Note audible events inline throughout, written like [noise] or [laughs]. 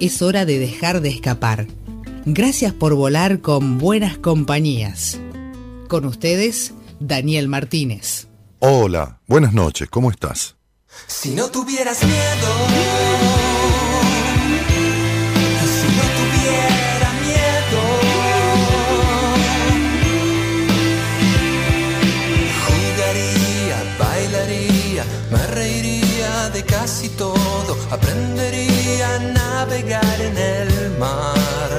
Es hora de dejar de escapar. Gracias por volar con buenas compañías. Con ustedes, Daniel Martínez. Hola, buenas noches, ¿cómo estás? Si no tuvieras miedo, si no tuviera miedo, jugaría, bailaría, me reiría de casi todo, aprendería navegar en el mar.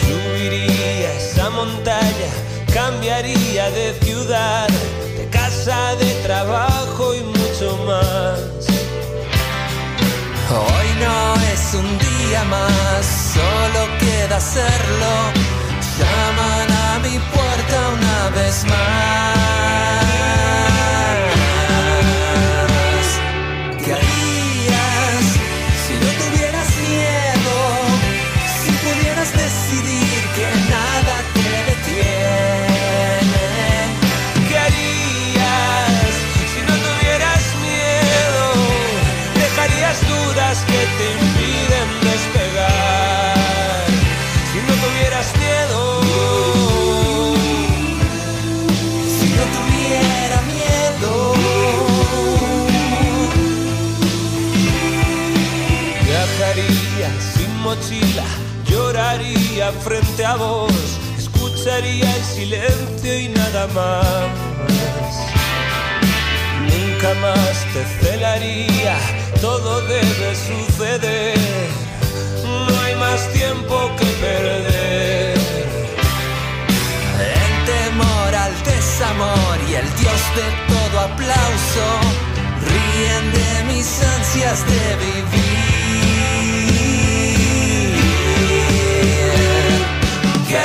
Subiría esa montaña, cambiaría de ciudad, de casa, de trabajo y mucho más. Hoy no es un día más, solo queda hacerlo. Llaman a mi puerta una vez más. Frente a vos, escucharía el silencio y nada más. Nunca más te celaría, todo debe suceder. No hay más tiempo que perder. El temor al desamor y el Dios de todo aplauso ríen de mis ansias de vivir. ¿Qué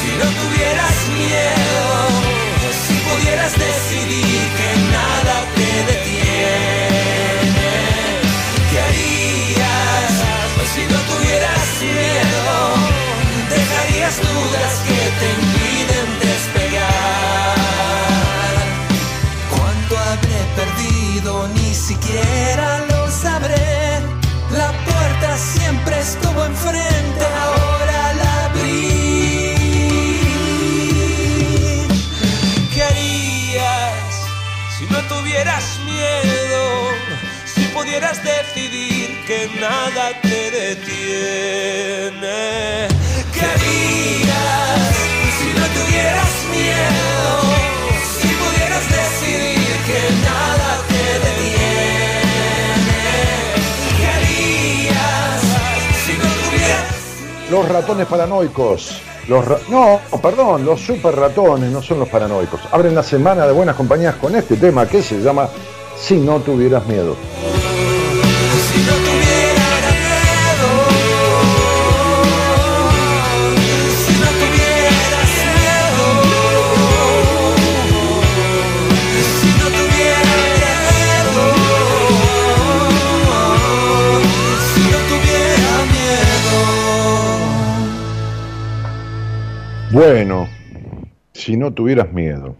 si no tuvieras miedo? Si pudieras decidir que nada te detiene. ¿Qué harías si no tuvieras miedo? Dejarías dudas que te impiden despegar. ¿Cuánto habré perdido? Ni siquiera lo sabré. La puerta siempre estuvo enfrente, tuvieras miedo? Si pudieras decidir que nada te detiene. ¿Qué harías si no tuvieras miedo? Si pudieras decidir que nada te detiene. ¿Qué harías si no tuvieras Los ratones paranoicos. Los no, perdón, los super ratones no son los paranoicos. Abren la semana de buenas compañías con este tema que se llama Si no tuvieras miedo. Bueno, si no tuvieras miedo.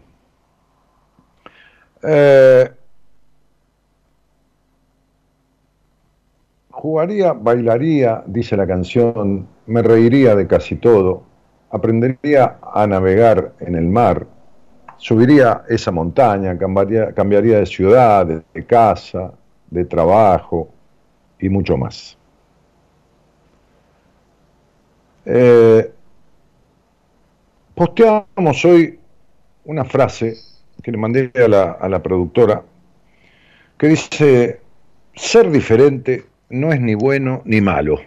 Eh, jugaría, bailaría, dice la canción, me reiría de casi todo, aprendería a navegar en el mar, subiría esa montaña, cambiaría, cambiaría de ciudad, de, de casa, de trabajo y mucho más. Eh, posteamos hoy una frase que le mandé a la, a la productora que dice, ser diferente no es ni bueno ni malo.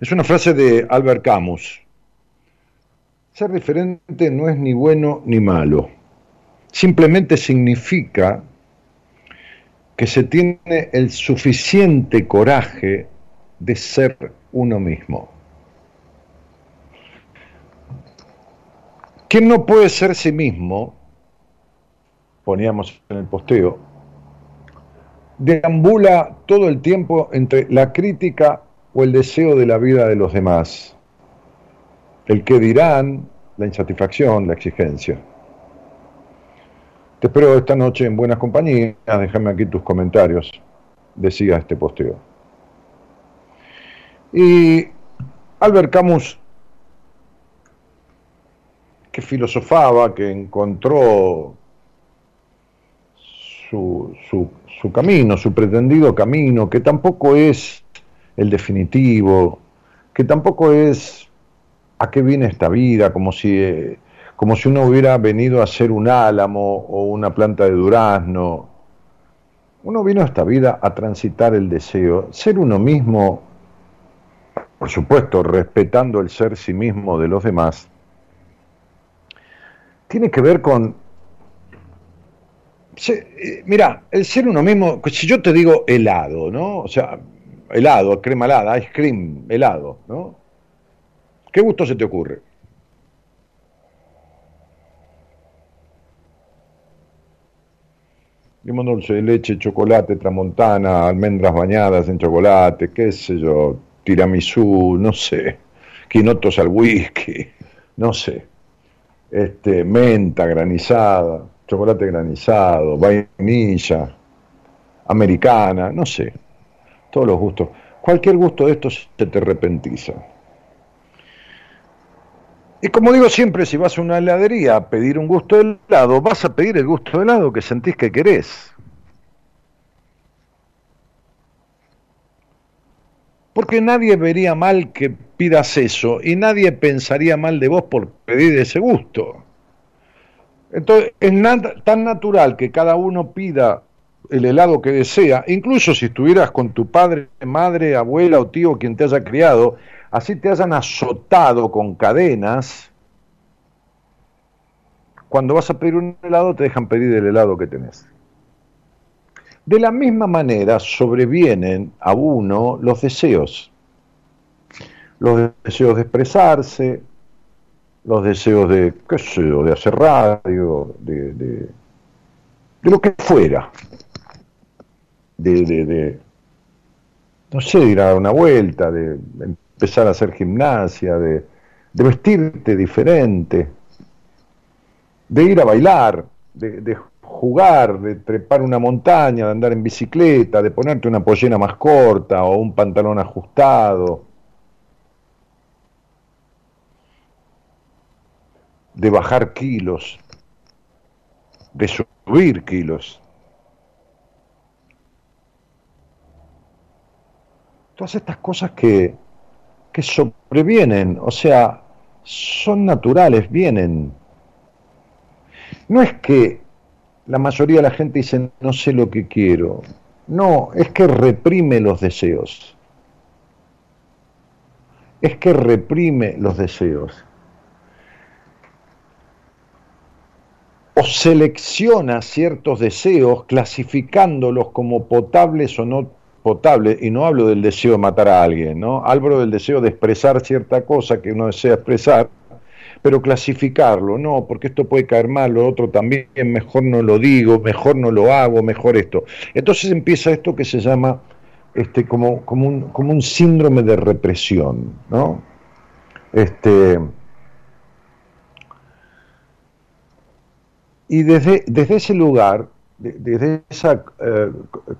Es una frase de Albert Camus. Ser diferente no es ni bueno ni malo. Simplemente significa que se tiene el suficiente coraje de ser uno mismo. Quien no puede ser sí mismo, poníamos en el posteo, deambula todo el tiempo entre la crítica o el deseo de la vida de los demás, el que dirán, la insatisfacción, la exigencia. Te espero esta noche en buenas compañías, déjame aquí tus comentarios, decía este posteo. Y Albert Camus, que filosofaba, que encontró su, su, camino, su pretendido camino, que tampoco es el definitivo, que tampoco es a qué viene esta vida, como si, como si uno hubiera venido a ser un álamo o una planta de durazno. Uno vino a esta vida a transitar el deseo, ser uno mismo, por supuesto, respetando el ser sí mismo de los demás, tiene que ver con... Eh, mira, el ser uno mismo, si yo te digo helado, ¿no? O sea, helado, crema helada, ice cream, helado, ¿no? ¿Qué gusto se te ocurre? Limón dulce de leche, chocolate, tramontana, almendras bañadas en chocolate, qué sé yo, tiramisú, no sé, quinotos al whisky, no sé, este, menta granizada, chocolate granizado, vainilla, americana, no sé todos los gustos. Cualquier gusto de estos se te repentiza. Y como digo siempre, si vas a una heladería a pedir un gusto de helado, vas a pedir el gusto de helado que sentís que querés. Porque nadie vería mal que pidas eso y nadie pensaría mal de vos por pedir ese gusto. Entonces, es tan natural que cada uno pida el helado que desea, incluso si estuvieras con tu padre, madre, abuela o tío quien te haya criado, así te hayan azotado con cadenas, cuando vas a pedir un helado te dejan pedir el helado que tenés. De la misma manera sobrevienen a uno los deseos, los deseos de expresarse, los deseos de, qué sé yo, de hacer radio, de, de lo que fuera. De, no sé, de ir a dar una vuelta, de empezar a hacer gimnasia, de, de vestirte diferente, de ir a bailar, de, de, jugar, de trepar una montaña, de andar en bicicleta, de ponerte una pollera más corta o un pantalón ajustado, de bajar kilos, de subir kilos. todas estas cosas que, que sobrevienen, o sea, son naturales, vienen. No es que la mayoría de la gente dice no sé lo que quiero, no, es que reprime los deseos. Es que reprime los deseos. O selecciona ciertos deseos clasificándolos como potables o no potable, y no hablo del deseo de matar a alguien, ¿no? Hablo del deseo de expresar cierta cosa que uno desea expresar, pero clasificarlo, no, porque esto puede caer mal, lo otro también, mejor no lo digo, mejor no lo hago, mejor esto. Entonces empieza esto que se llama este, como, como, un, como un síndrome de represión, ¿no? Este, y desde, desde ese lugar, desde esa eh,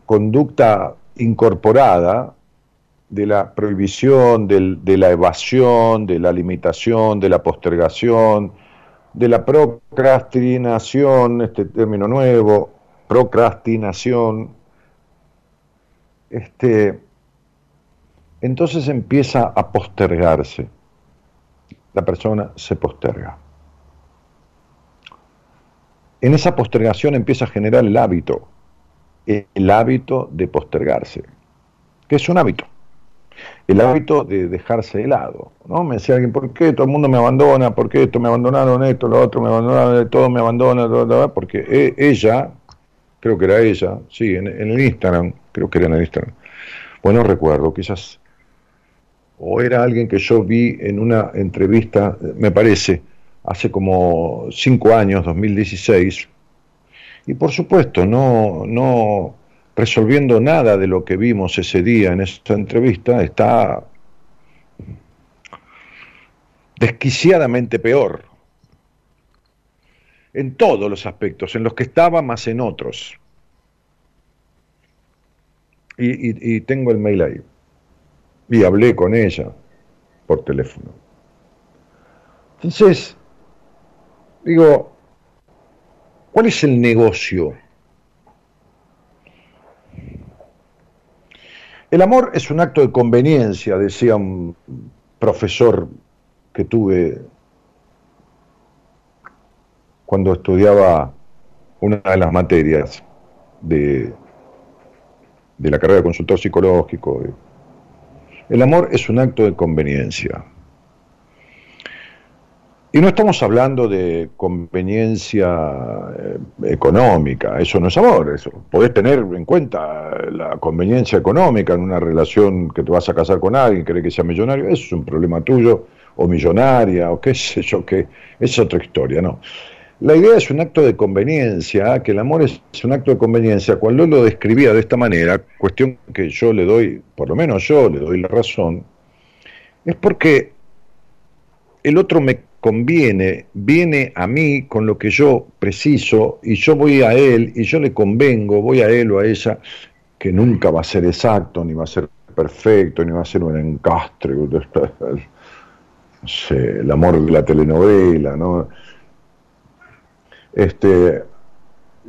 conducta incorporada de la prohibición, de la evasión, de la limitación, de la postergación, de la procrastinación, este término nuevo, procrastinación, este, entonces empieza a postergarse. La persona se posterga. En esa postergación empieza a generar el hábito, el hábito de postergarse, que es un hábito, el hábito de dejarse de lado. ¿no? Me decía alguien, ¿por qué todo el mundo me abandona? ¿Por qué esto me abandonaron esto, lo otro me abandonaron, todo me abandona? Porque e, ella creo que era ella, sí, en, el Instagram, creo que era en el Instagram. Bueno, recuerdo, quizás, o era alguien que yo vi en una entrevista, me parece, hace como cinco años, 2016, y por supuesto, no, no resolviendo nada de lo que vimos ese día en esta entrevista, está desquiciadamente peor en todos los aspectos, en los que estaba más en otros. Y, tengo el mail ahí. Y hablé con ella por teléfono. Entonces, digo, ¿cuál es el negocio? El amor es un acto de conveniencia, decía un profesor que tuve cuando estudiaba una de las materias de, de la carrera de consultor psicológico. El amor es un acto de conveniencia. Y no estamos hablando de conveniencia eh, económica, eso no es amor, eso. Podés tener en cuenta la conveniencia económica en una relación que te vas a casar con alguien, cree que sea millonario, eso es un problema tuyo, o millonaria, o qué sé yo, qué, es otra historia, ¿no? La idea es un acto de conveniencia, que el amor es un acto de conveniencia. Cuando lo describía de esta manera, cuestión que yo le doy, por lo menos yo le doy la razón, es porque el otro me conviene, viene a mí con lo que yo preciso y yo voy a él y yo le convengo, voy a él o a ella, que nunca va a ser exacto, ni va a ser perfecto, ni va a ser un encastre, [laughs] el amor de la telenovela, ¿no? este,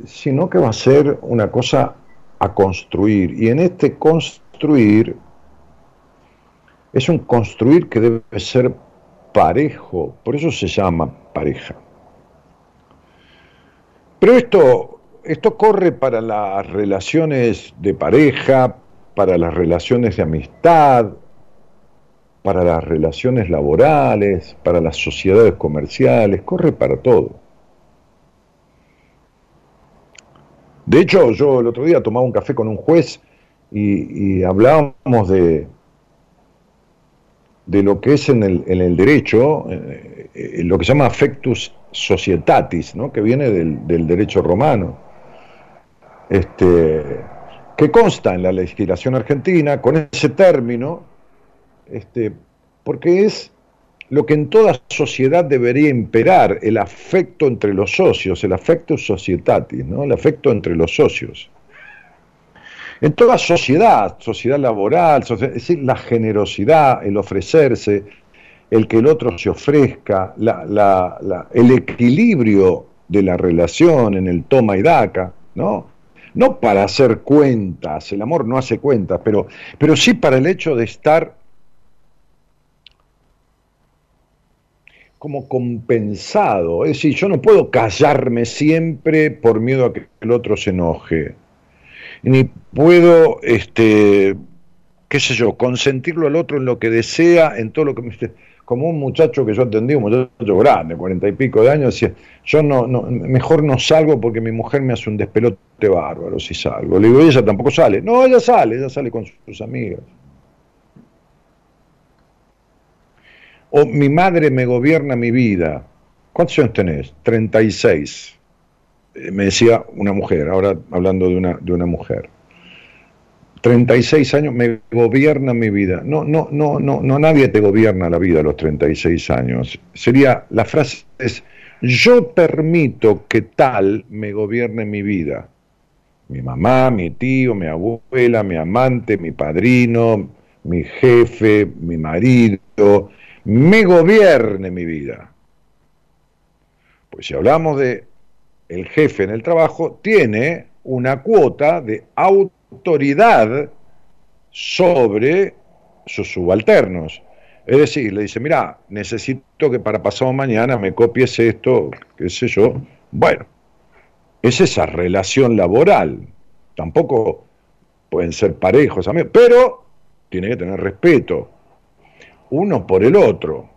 sino que va a ser una cosa a construir. Y en este construir es un construir que debe ser parejo, por eso se llama pareja. Pero esto, esto corre para las relaciones de pareja, para las relaciones de amistad, para las relaciones laborales, para las sociedades comerciales, corre para todo. De hecho, yo el otro día tomaba un café con un juez y, hablábamos de, de lo que es en el, en el derecho, eh, eh, lo que se llama affectus societatis, ¿no? que viene del, derecho romano, este, que consta en la legislación argentina con ese término, este, porque es lo que en toda sociedad debería imperar, el afecto entre los socios, el afecto societatis, ¿no? el afecto entre los socios. En toda sociedad, sociedad laboral, es decir, la generosidad, el ofrecerse, el que el otro se ofrezca, el equilibrio de la relación en el toma y daca, ¿no? No para hacer cuentas, el amor no hace cuentas, pero, pero sí para el hecho de estar como compensado. Es decir, yo no puedo callarme siempre por miedo a que el otro se enoje. Ni puedo, este, qué sé yo, consentirlo al otro en lo que desea, en todo lo que me... Como un muchacho que yo atendí, un muchacho grande, cuarenta y pico de años, decía, yo no, mejor no salgo porque mi mujer me hace un despelote bárbaro si salgo. Le digo, ella tampoco sale. No, ella sale, ella sale con sus amigas. O mi madre me gobierna mi vida. ¿Cuántos años tenés? 36. Eh, me decía una mujer, ahora hablando de una, de una mujer. 36 años me gobierna mi vida. No, no, no, no, no, nadie te gobierna la vida a los 36 años. Sería, la frase es, yo permito que tal me gobierne mi vida. Mi mamá, mi tío, mi abuela, mi amante, mi padrino, mi jefe, mi marido, me gobierne mi vida. Pues si hablamos de el jefe en el trabajo, tiene una cuota de autoridad sobre sus subalternos. Es decir, le dice, mira, necesito que para pasado mañana me copies esto, qué sé yo. Bueno, es esa relación laboral. Tampoco pueden ser parejos, pero tiene que tener respeto uno por el otro,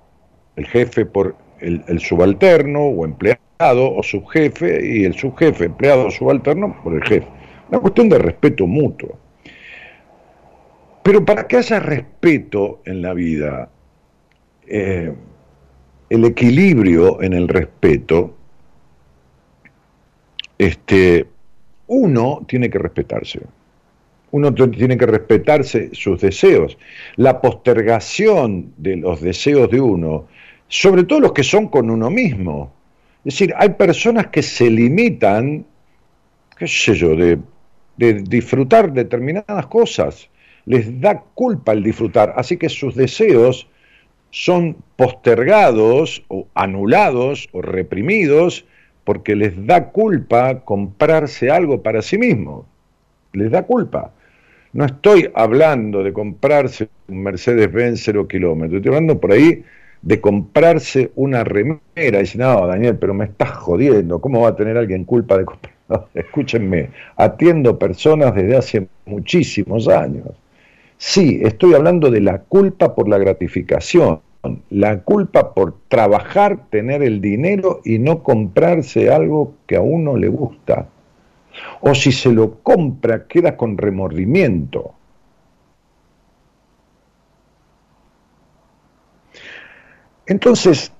el jefe por el, subalterno o empleado o subjefe y el subjefe, empleado o subalterno por el jefe. Una cuestión de respeto mutuo. Pero para que haya respeto en la vida, eh, el equilibrio en el respeto, este, uno tiene que respetarse. Uno tiene que respetarse sus deseos. La postergación de los deseos de uno, sobre todo los que son con uno mismo. Es decir, hay personas que se limitan, qué sé yo, de, disfrutar determinadas cosas. Les da culpa el disfrutar, así que sus deseos son postergados o anulados o reprimidos porque les da culpa comprarse algo para sí mismo. Les da culpa. No estoy hablando de comprarse un Mercedes-Benz cero kilómetros, estoy hablando por ahí de comprarse una remera. Y dice, no, Daniel, pero me estás jodiendo, ¿cómo va a tener alguien culpa de comprar? [laughs] escúchenme, atiendo personas desde hace muchísimos años. Sí, estoy hablando de la culpa por la gratificación, la culpa por trabajar, tener el dinero y no comprarse algo que a uno le gusta. O si se lo compra, queda con remordimiento. Entonces,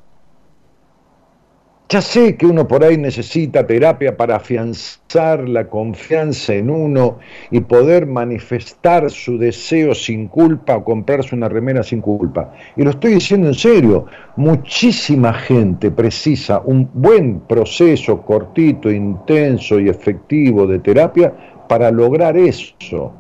ya sé que uno por ahí necesita terapia para afianzar la confianza en uno y poder manifestar su deseo sin culpa o comprarse una remera sin culpa. Y lo estoy diciendo en serio, muchísima gente precisa un buen proceso cortito, intenso y efectivo de terapia para lograr eso.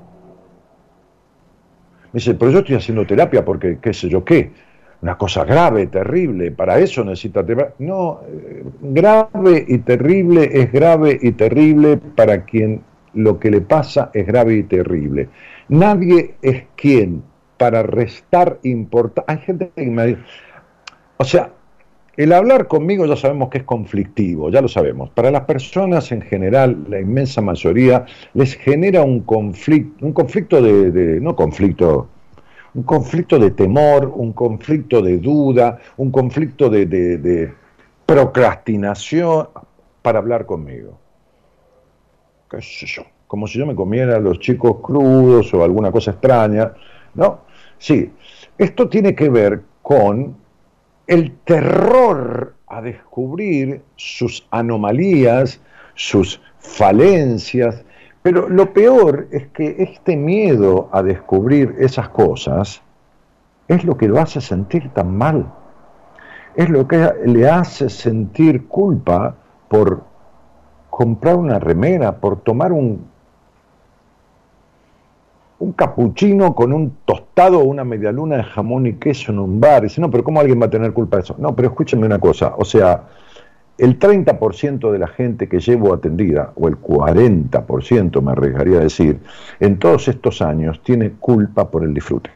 Me dice, pero yo estoy haciendo terapia porque qué sé yo qué una cosa grave, terrible, para eso necesita... No, eh, grave y terrible es grave y terrible para quien lo que le pasa es grave y terrible. Nadie es quien para restar importancia... Hay gente que me dice... O sea, el hablar conmigo ya sabemos que es conflictivo, ya lo sabemos. Para las personas en general, la inmensa mayoría, les genera un conflicto, un conflicto de, de no conflicto un conflicto de temor, un conflicto de duda, un conflicto de, procrastinación para hablar conmigo. ¿Qué sé yo? Como si yo me comiera los chicos crudos o alguna cosa extraña, ¿no? Sí, esto tiene que ver con el terror a descubrir sus anomalías, sus falencias, pero lo peor es que este miedo a descubrir esas cosas es lo que lo hace sentir tan mal. Es lo que le hace sentir culpa por comprar una remera, por tomar un, un capuchino con un tostado o una medialuna de jamón y queso en un bar. Y dice, no, pero ¿cómo alguien va a tener culpa de eso? No, pero escúchenme una cosa. O sea, el 30% de la gente que llevo atendida, o el 40% me arriesgaría a decir, en todos estos años tiene culpa por el disfrute.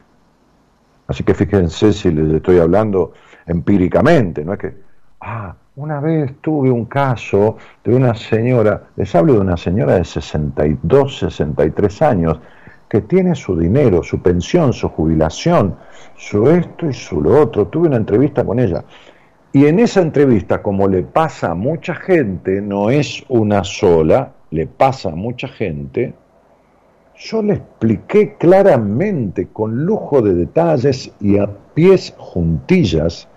Así que fíjense si les estoy hablando empíricamente, no es que, ah, una vez tuve un caso de una señora, les hablo de una señora de 62, 63 años, que tiene su dinero, su pensión, su jubilación, su esto y su lo otro. Tuve una entrevista con ella. Y en esa entrevista, como le pasa a mucha gente, no es una sola, le pasa a mucha gente, yo le expliqué claramente, con lujo de detalles y a pies juntillas,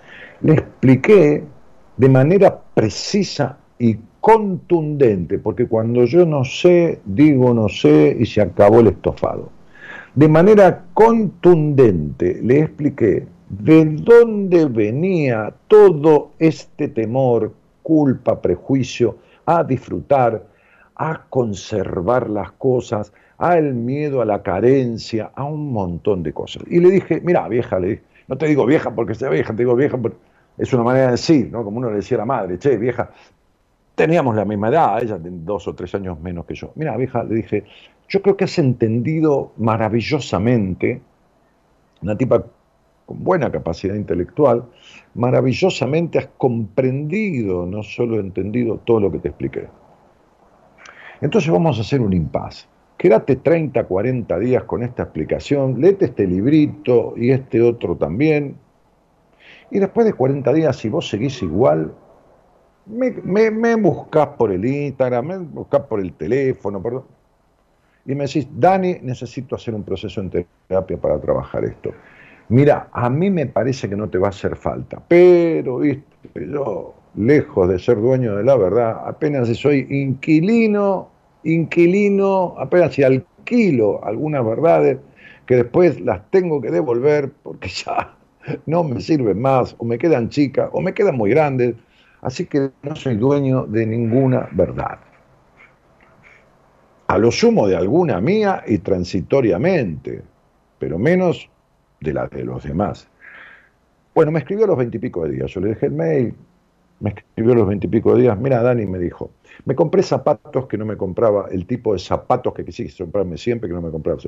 le expliqué de manera precisa y contundente, porque cuando yo no sé, digo no sé y se acabó el estofado. De manera contundente le expliqué de dónde venía todo este temor, culpa, prejuicio a disfrutar, a conservar las cosas, a el miedo a la carencia, a un montón de cosas. Y le dije, mira, vieja, le dije, no te digo vieja porque sea vieja, te digo vieja porque es una manera de decir, ¿no? Como uno le decía a la madre, che, vieja, teníamos la misma edad, ella tiene dos o tres años menos que yo. Mira, vieja, le dije, yo creo que has entendido maravillosamente, una tipa con buena capacidad intelectual, maravillosamente has comprendido, no solo entendido todo lo que te expliqué. Entonces vamos a hacer un impasse. Quédate 30, 40 días con esta explicación, léete este librito y este otro también, Y después de 40 días, si vos seguís igual, me, me, buscás por el Instagram, me buscás por el teléfono, perdón, y me decís, Dani, necesito hacer un proceso en terapia para trabajar esto. Mira, a mí me parece que no te va a hacer falta, pero yo, lejos de ser dueño de la verdad, apenas si soy inquilino, inquilino, apenas si alquilo algunas verdades que después las tengo que devolver porque [laughs] ya no me sirven más, o me quedan chicas, o me quedan muy grandes, así que no soy dueño de ninguna verdad. A lo sumo de alguna mía y transitoriamente, pero menos de de los demás. Bueno, me escribió a los veintipico de días, yo le dejé el mail, me escribió a los veintipico de días, mira Dani, me dijo, me compré zapatos que no me compraba, el tipo de zapatos que quisiste comprarme siempre que no me compraba.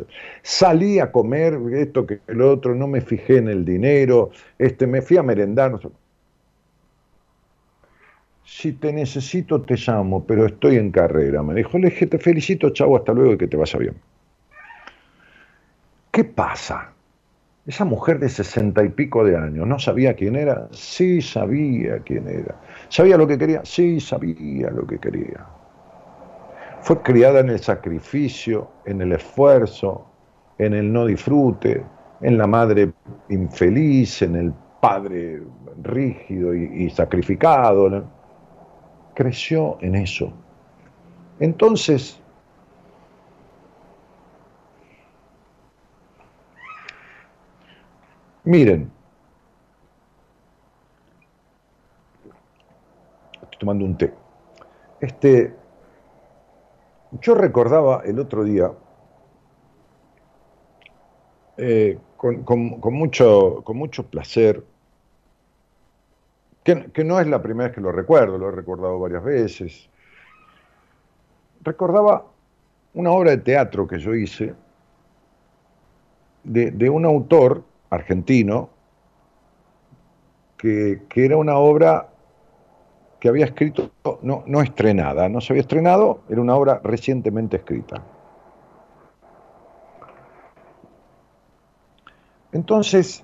Salí a comer esto que el otro, no me fijé en el dinero, este, me fui a merendar. Si te necesito, te llamo, pero estoy en carrera. Me dijo, le dije, te felicito, chavo, hasta luego y que te vaya bien. ¿Qué pasa? Esa mujer de sesenta y pico de años, ¿no sabía quién era? Sí sabía quién era. ¿Sabía lo que quería? Sí sabía lo que quería. Fue criada en el sacrificio, en el esfuerzo, en el no disfrute, en la madre infeliz, en el padre rígido y, sacrificado. Creció en eso. Entonces, Miren, estoy tomando un té. Este, yo recordaba el otro día, eh, con, mucho, con mucho placer, que, no es la primera vez que lo recuerdo, lo he recordado varias veces, recordaba una obra de teatro que yo hice de un autor argentino, que, era una obra que había escrito, no, no estrenada, no se había estrenado, era una obra recientemente escrita. Entonces,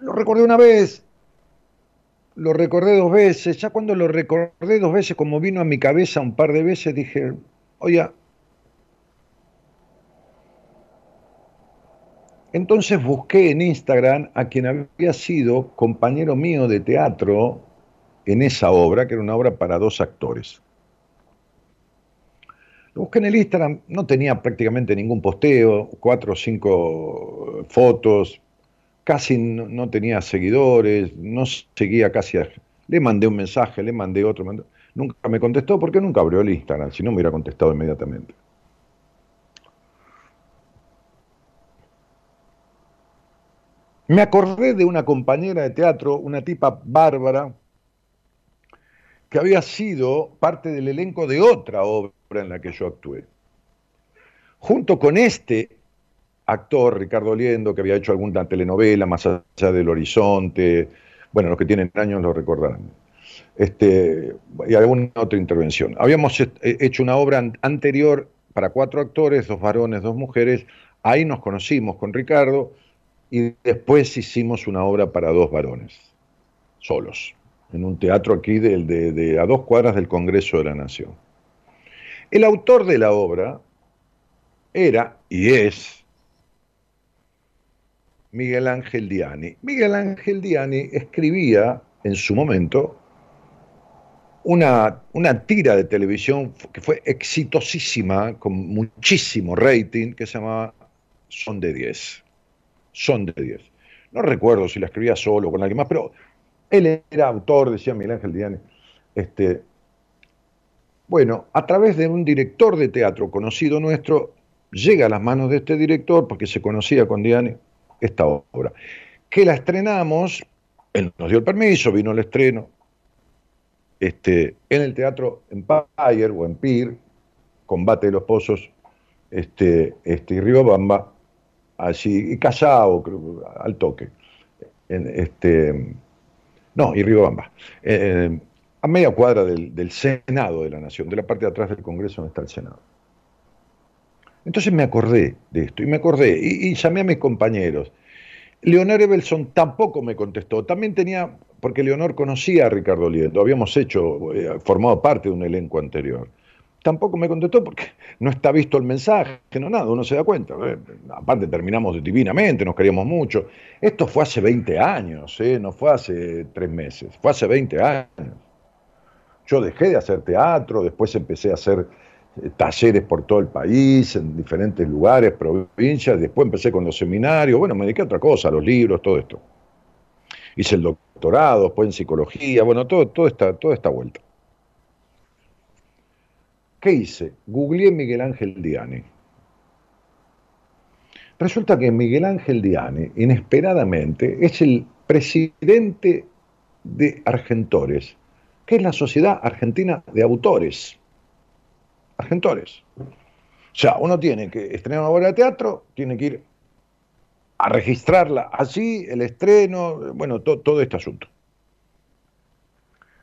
lo recordé una vez, lo recordé dos veces, ya cuando lo recordé dos veces, como vino a mi cabeza un par de veces, dije, oye, Entonces busqué en Instagram a quien había sido compañero mío de teatro en esa obra, que era una obra para dos actores. Lo busqué en el Instagram, no tenía prácticamente ningún posteo, cuatro o cinco fotos, casi no, tenía seguidores, no seguía casi a... Le mandé un mensaje, le mandé otro, nunca me contestó porque nunca abrió el Instagram, si no me hubiera contestado inmediatamente. Me acordé de una compañera de teatro, una tipa bárbara, que había sido parte del elenco de otra obra en la que yo actué. Junto con este actor, Ricardo Liendo, que había hecho alguna telenovela más allá del horizonte, bueno, los que tienen años lo recordarán, este, y alguna otra intervención. Habíamos hecho una obra anterior para cuatro actores, dos varones, dos mujeres, ahí nos conocimos con Ricardo, y después hicimos una obra para dos varones, solos, en un teatro aquí de, a dos cuadras del Congreso de la Nación. El autor de la obra era y es Miguel Ángel Diani. Miguel Ángel Diani escribía en su momento una, una, tira de televisión que fue exitosísima, con muchísimo rating, que se llamaba Son de 10 son de 10. No recuerdo si la escribía solo o con alguien más, pero él era autor, decía Miguel Ángel Diane. Este, bueno, a través de un director de teatro conocido nuestro, llega a las manos de este director, porque se conocía con Diane, esta obra. Que la estrenamos, él nos dio el permiso, vino el estreno, este, en el teatro Empire o Empire, Combate de los Pozos, este, este, y Bamba y Callao, al toque. En, este, no, y Riobamba. Eh, a media cuadra del, Senado de la Nación, de la parte de atrás del Congreso donde está el Senado. Entonces me acordé de esto, y me acordé, y, llamé a mis compañeros. Leonor Evelson tampoco me contestó. También tenía, porque Leonor conocía a Ricardo Lieto, habíamos hecho, eh, formado parte de un elenco anterior. Tampoco me contestó porque no está visto el mensaje, no nada, uno se da cuenta. Eh, aparte terminamos divinamente, nos queríamos mucho. Esto fue hace 20 años, ¿eh? no fue hace tres meses, fue hace 20 años. Yo dejé de hacer teatro, después empecé a hacer eh, talleres por todo el país, en diferentes lugares, provincias, después empecé con los seminarios, bueno, me dediqué a otra cosa, a los libros, todo esto. Hice el doctorado, después en psicología, bueno, todo, todo esta, toda esta vuelta. ¿Qué hice? Googleé Miguel Ángel Diane. Resulta que Miguel Ángel Diane, inesperadamente, es el presidente de Argentores, que es la Sociedad Argentina de Autores. Argentores. O sea, uno tiene que estrenar una obra de teatro, tiene que ir a registrarla allí, el estreno, bueno, todo este asunto.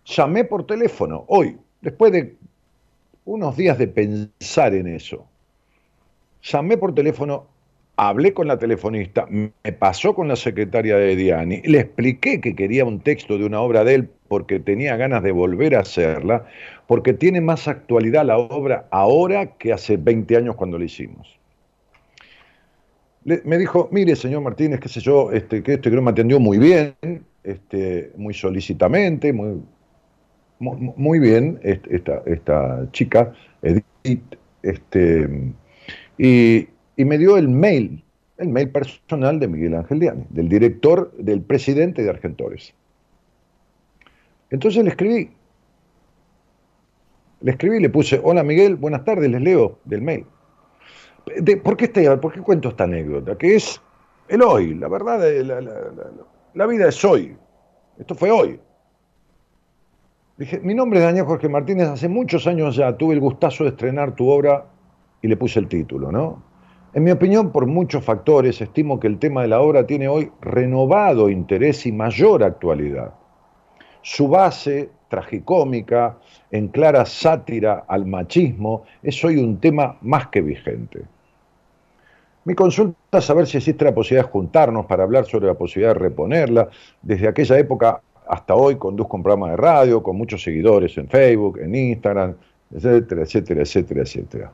Llamé por teléfono hoy, después de unos días de pensar en eso. Llamé por teléfono, hablé con la telefonista, me pasó con la secretaria de Diani, le expliqué que quería un texto de una obra de él porque tenía ganas de volver a hacerla, porque tiene más actualidad la obra ahora que hace 20 años cuando la hicimos. me dijo, mire, señor Martínez, qué sé yo, este, que este creo me atendió muy bien, este, muy solicitamente, muy, muy, bien esta, esta chica, Edith, este, y, y me dio el mail, el mail personal de Miguel Ángel Diani, del director, del presidente de Argentores. Entonces le escribí. Le escribí le puse, hola Miguel, buenas tardes, les leo del mail. ¿por, qué este, ¿Por qué cuento esta anécdota? Que es el hoy, la verdad, la, la, vida es hoy. Esto fue hoy. Dije, mi nombre es Daniel Jorge Martínez, hace muchos años ya tuve el gustazo de estrenar tu obra y le puse el título, ¿no? En mi opinión, por muchos factores, estimo que el tema de la obra tiene hoy renovado interés y mayor actualidad. Su base tragicómica, en clara sátira al machismo, es hoy un tema más que vigente. Mi consulta es saber si existe la posibilidad de juntarnos para hablar sobre la posibilidad de reponerla. Desde aquella época hasta hoy conduzco un programa de radio con muchos seguidores en Facebook, en Instagram, etcétera, etcétera, etcétera, etcétera.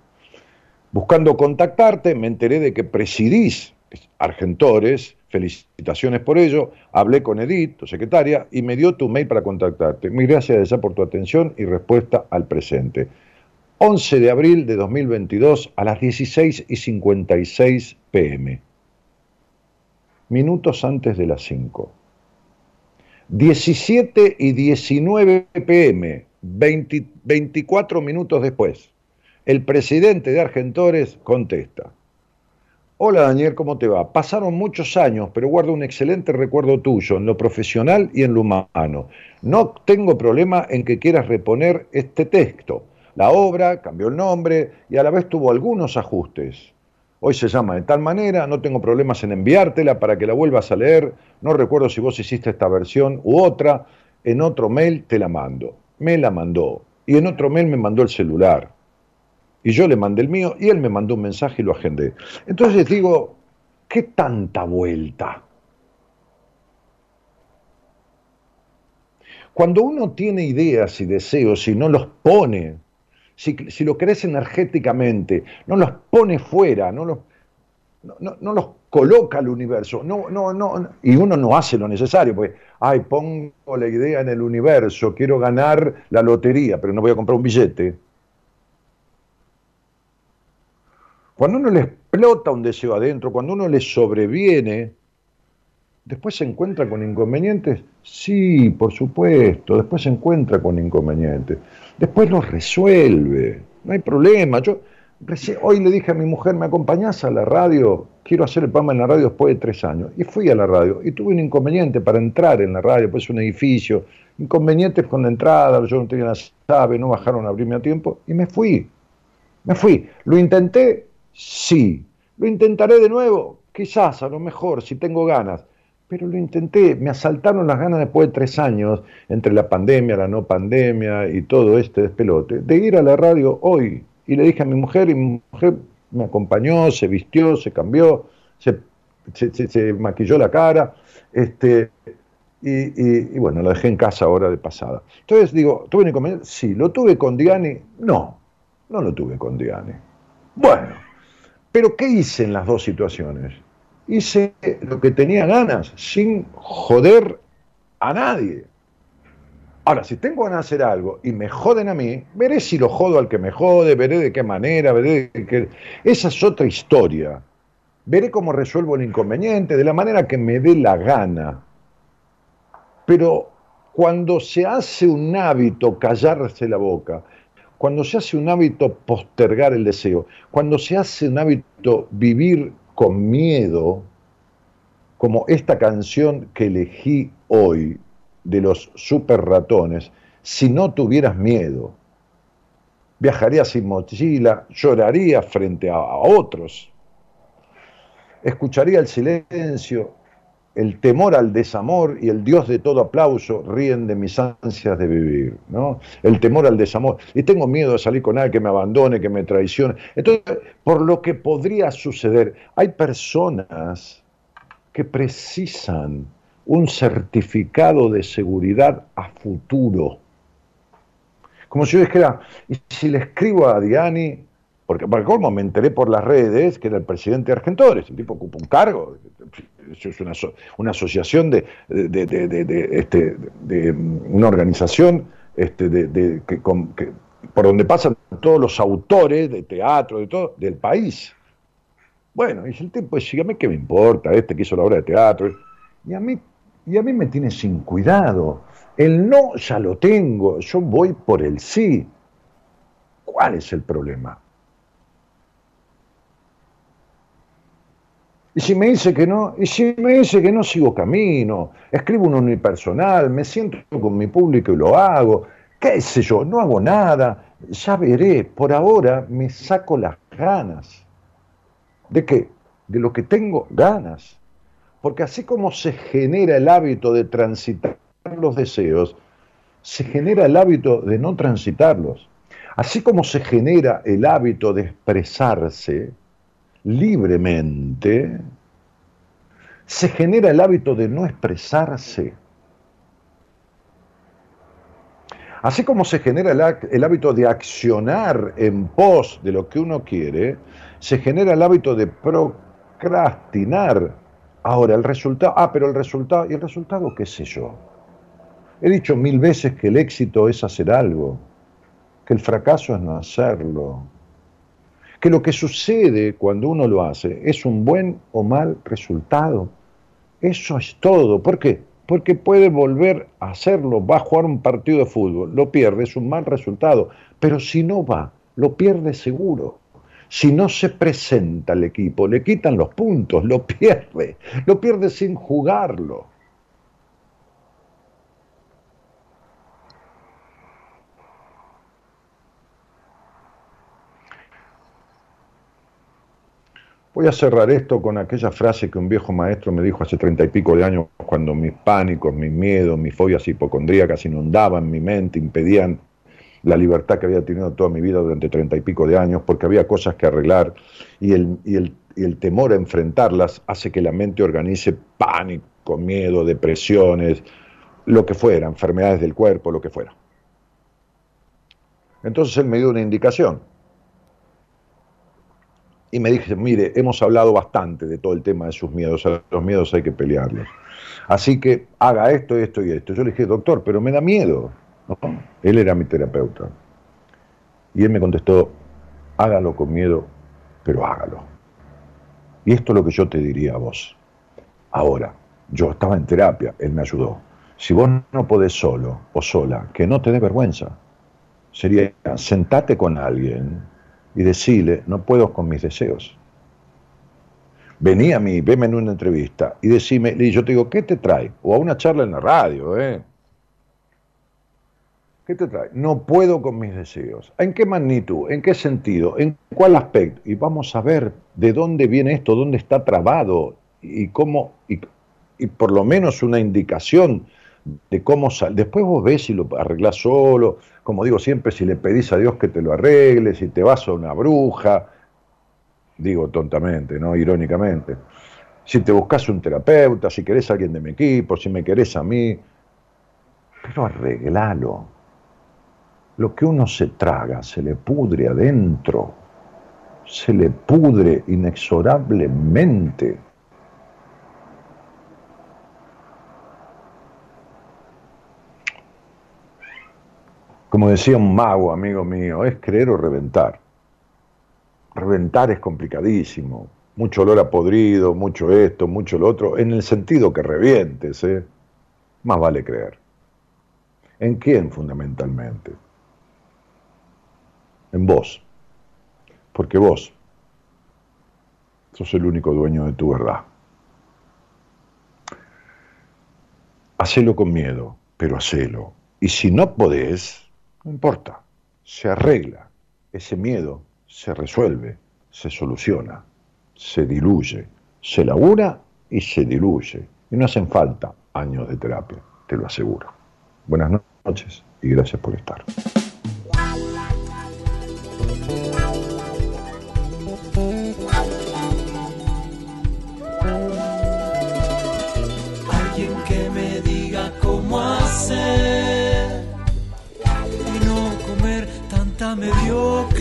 Buscando contactarte, me enteré de que presidís Argentores, felicitaciones por ello, hablé con Edith, tu secretaria, y me dio tu mail para contactarte. Mil gracias por tu atención y respuesta al presente. 11 de abril de 2022 a las 16 y 56 pm. Minutos antes de las 5. 17 y 19 pm, 24 minutos después. El presidente de Argentores contesta. Hola Daniel, ¿cómo te va? Pasaron muchos años, pero guardo un excelente recuerdo tuyo en lo profesional y en lo humano. No tengo problema en que quieras reponer este texto. La obra cambió el nombre y a la vez tuvo algunos ajustes. Hoy se llama de tal manera, no tengo problemas en enviártela para que la vuelvas a leer. No recuerdo si vos hiciste esta versión u otra. En otro mail te la mando. Me la mandó. Y en otro mail me mandó el celular y yo le mandé el mío y él me mandó un mensaje y lo agendé. Entonces digo, ¿qué tanta vuelta? Cuando uno tiene ideas y deseos y no los pone, si, lo crees energéticamente, no los pone fuera, no los, no, los coloca al universo, no, no, no, y uno no hace lo necesario, porque, ay, pongo la idea en el universo, quiero ganar la lotería, pero no voy a comprar un billete. Cuando uno le explota un deseo adentro, cuando uno le sobreviene, después se encuentra con inconvenientes. Sí, por supuesto, después se encuentra con inconvenientes. Después los resuelve, no hay problema. Yo hoy le dije a mi mujer, ¿me acompañás a la radio? Quiero hacer el programa en la radio después de tres años. Y fui a la radio y tuve un inconveniente para entrar en la radio, pues un edificio, inconvenientes con la entrada, yo no tenía la llave, no bajaron a abrirme a tiempo y me fui. Me fui. Lo intenté, Sí. ¿Lo intentaré de nuevo? Quizás, a lo mejor, si tengo ganas. Pero lo intenté, me asaltaron las ganas después de tres años, entre la pandemia, la no pandemia y todo este despelote, de ir a la radio hoy. Y le dije a mi mujer, y mi mujer me acompañó, se vistió, se cambió, se maquilló la cara, este, y, bueno, la dejé en casa ahora de pasada. Entonces digo, ¿tuve un inconveniente? Sí, ¿lo tuve con Diani? No, no lo tuve con Diani. Bueno, pero ¿qué hice en las dos situaciones? Hice lo que tenía ganas, sin joder a nadie. Ahora, si tengo ganas de hacer algo y me joden a mí, veré si lo jodo al que me jode, veré de qué manera, veré de qué... Esa es otra historia. Veré cómo resuelvo el inconveniente de la manera que me dé la gana. Pero cuando se hace un hábito callarse la boca, cuando se hace un hábito postergar el deseo, cuando se hace un hábito vivir con miedo, como esta canción que elegí hoy de los super ratones, si no tuvieras miedo, viajaría sin mochila, lloraría frente a, otros, escucharía el silencio, el temor al desamor y el Dios de todo aplauso ríen de mis ansias de vivir, ¿no? El temor al desamor. Y tengo miedo de salir con alguien que me abandone, que me traicione. Entonces, por lo que podría suceder, hay personas que precisan un certificado de seguridad a futuro. Como si yo dijera, y si le escribo a Diani, porque para colmo me enteré por las redes que era el presidente de Argentores, el tipo ocupa un cargo, es una, una asociación de, de, este, de, una organización este, de, que, por donde pasan todos los autores de teatro, de todo, del país. Bueno, y el tipo a mí qué me importa, este que hizo la obra de teatro, y a mí, y a mí me tiene sin cuidado. El no ya lo tengo, yo voy por el sí. ¿Cuál es el problema? Y si me dice que no, y si me dice que no sigo camino, escribo un unipersonal, me siento con mi público y lo hago, qué sé yo, no hago nada, ya veré, por ahora me saco las ganas. ¿De qué? De lo que tengo ganas. Porque así como se genera el hábito de transitar los deseos, se genera el hábito de no transitarlos. Así como se genera el hábito de expresarse, libremente, se genera el hábito de no expresarse. Así como se genera el, hábito de accionar en pos de lo que uno quiere, se genera el hábito de procrastinar. Ahora, el resultado, ah, pero el resultado, ¿y el resultado qué sé yo? He dicho mil veces que el éxito es hacer algo, que el fracaso es no hacerlo, que lo que sucede cuando uno lo hace es un buen o mal resultado. Eso es todo. ¿Por qué? Porque puede volver a hacerlo, va a jugar un partido de fútbol, lo pierde, es un mal resultado. Pero si no va, lo pierde seguro. Si no se presenta al equipo, le quitan los puntos, lo [laughs] pierde, lo pierde sin jugarlo. Voy a cerrar esto con aquella frase que un viejo maestro me dijo hace treinta y pico de años cuando mis pánicos, mis miedos, mis fobias hipocondríacas inundaban mi mente, impedían la libertad que había tenido toda mi vida durante treinta y pico de años, porque había cosas que arreglar y el, y el, y el temor a enfrentarlas hace que la mente organice pánico, miedo, depresiones, lo que fuera, enfermedades del cuerpo, lo que fuera. Entonces él me dio una indicación y me dije, mire, hemos hablado bastante de todo el tema de sus miedos, los miedos hay que pelearlos. Así que haga esto, esto y esto. Yo le dije, doctor, pero me da miedo. Él era mi terapeuta. Y él me contestó, hágalo con miedo, pero hágalo. Y esto es lo que yo te diría a vos. Ahora, yo estaba en terapia, él me ayudó. Si vos no podés solo o sola, que no te dé vergüenza. Sería, sentate con alguien y decirle, no puedo con mis deseos. Vení a mí, veme en una entrevista y decime, y yo te digo, ¿qué te trae? O a una charla en la radio, ¿eh? ¿Qué te trae? No puedo con mis deseos. ¿En qué magnitud? ¿En qué sentido? ¿En cuál aspecto? Y vamos a ver de dónde viene esto, dónde está trabado y cómo, y, y por lo menos una indicación de cómo sale. Después vos ves si lo arreglás solo, como digo siempre, si le pedís a Dios que te lo arregle, si te vas a una bruja, digo tontamente, ¿no? Irónicamente. si te buscas un terapeuta, si querés a alguien de mi equipo, si me querés a mí, pero arreglalo. Lo que uno se traga se le pudre adentro, se le pudre inexorablemente. Como decía un mago, amigo mío, es creer o reventar. Reventar es complicadísimo. Mucho olor a podrido, mucho esto, mucho lo otro, en el sentido que revientes, ¿eh? Más vale creer. ¿En quién fundamentalmente? En vos. Porque vos sos el único dueño de tu verdad. Hacelo con miedo, pero hacelo. Y si no podés, no importa, se arregla. Ese miedo se resuelve, se soluciona, se diluye, se labura y se diluye. Y no hacen falta años de terapia, te lo aseguro. Buenas noches y gracias por estar. Tanta mediocridad.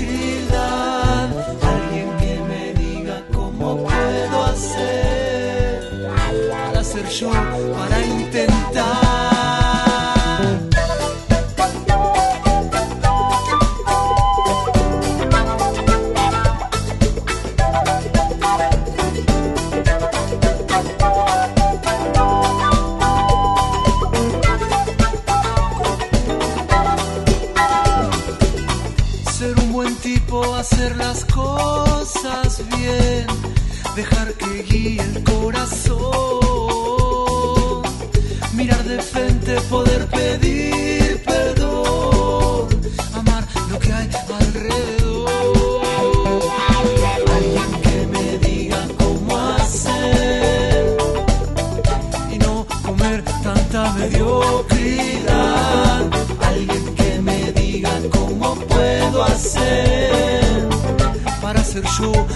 Para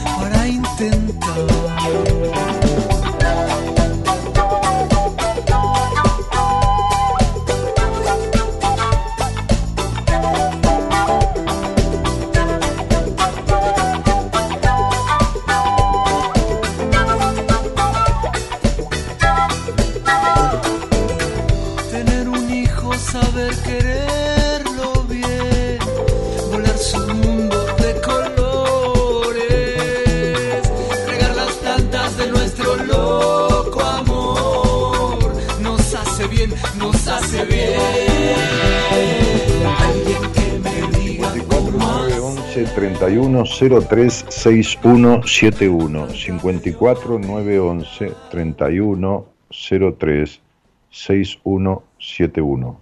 31 03 6171 54 911 31 03 6171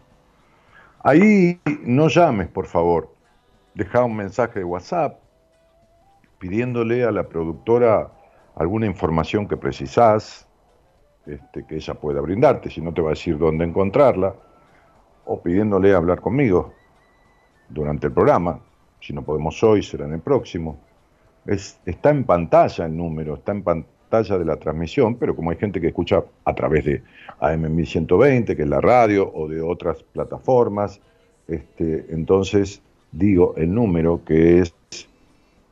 Ahí no llames, por favor. Deja un mensaje de WhatsApp pidiéndole a la productora alguna información que precisás, este, que ella pueda brindarte, si no te va a decir dónde encontrarla, o pidiéndole hablar conmigo durante el programa, si no podemos hoy, será en el próximo. Es, está en pantalla el número, está en pantalla de la transmisión, pero como hay gente que escucha a través de AM1120, que es la radio, o de otras plataformas, este, entonces digo el número que es,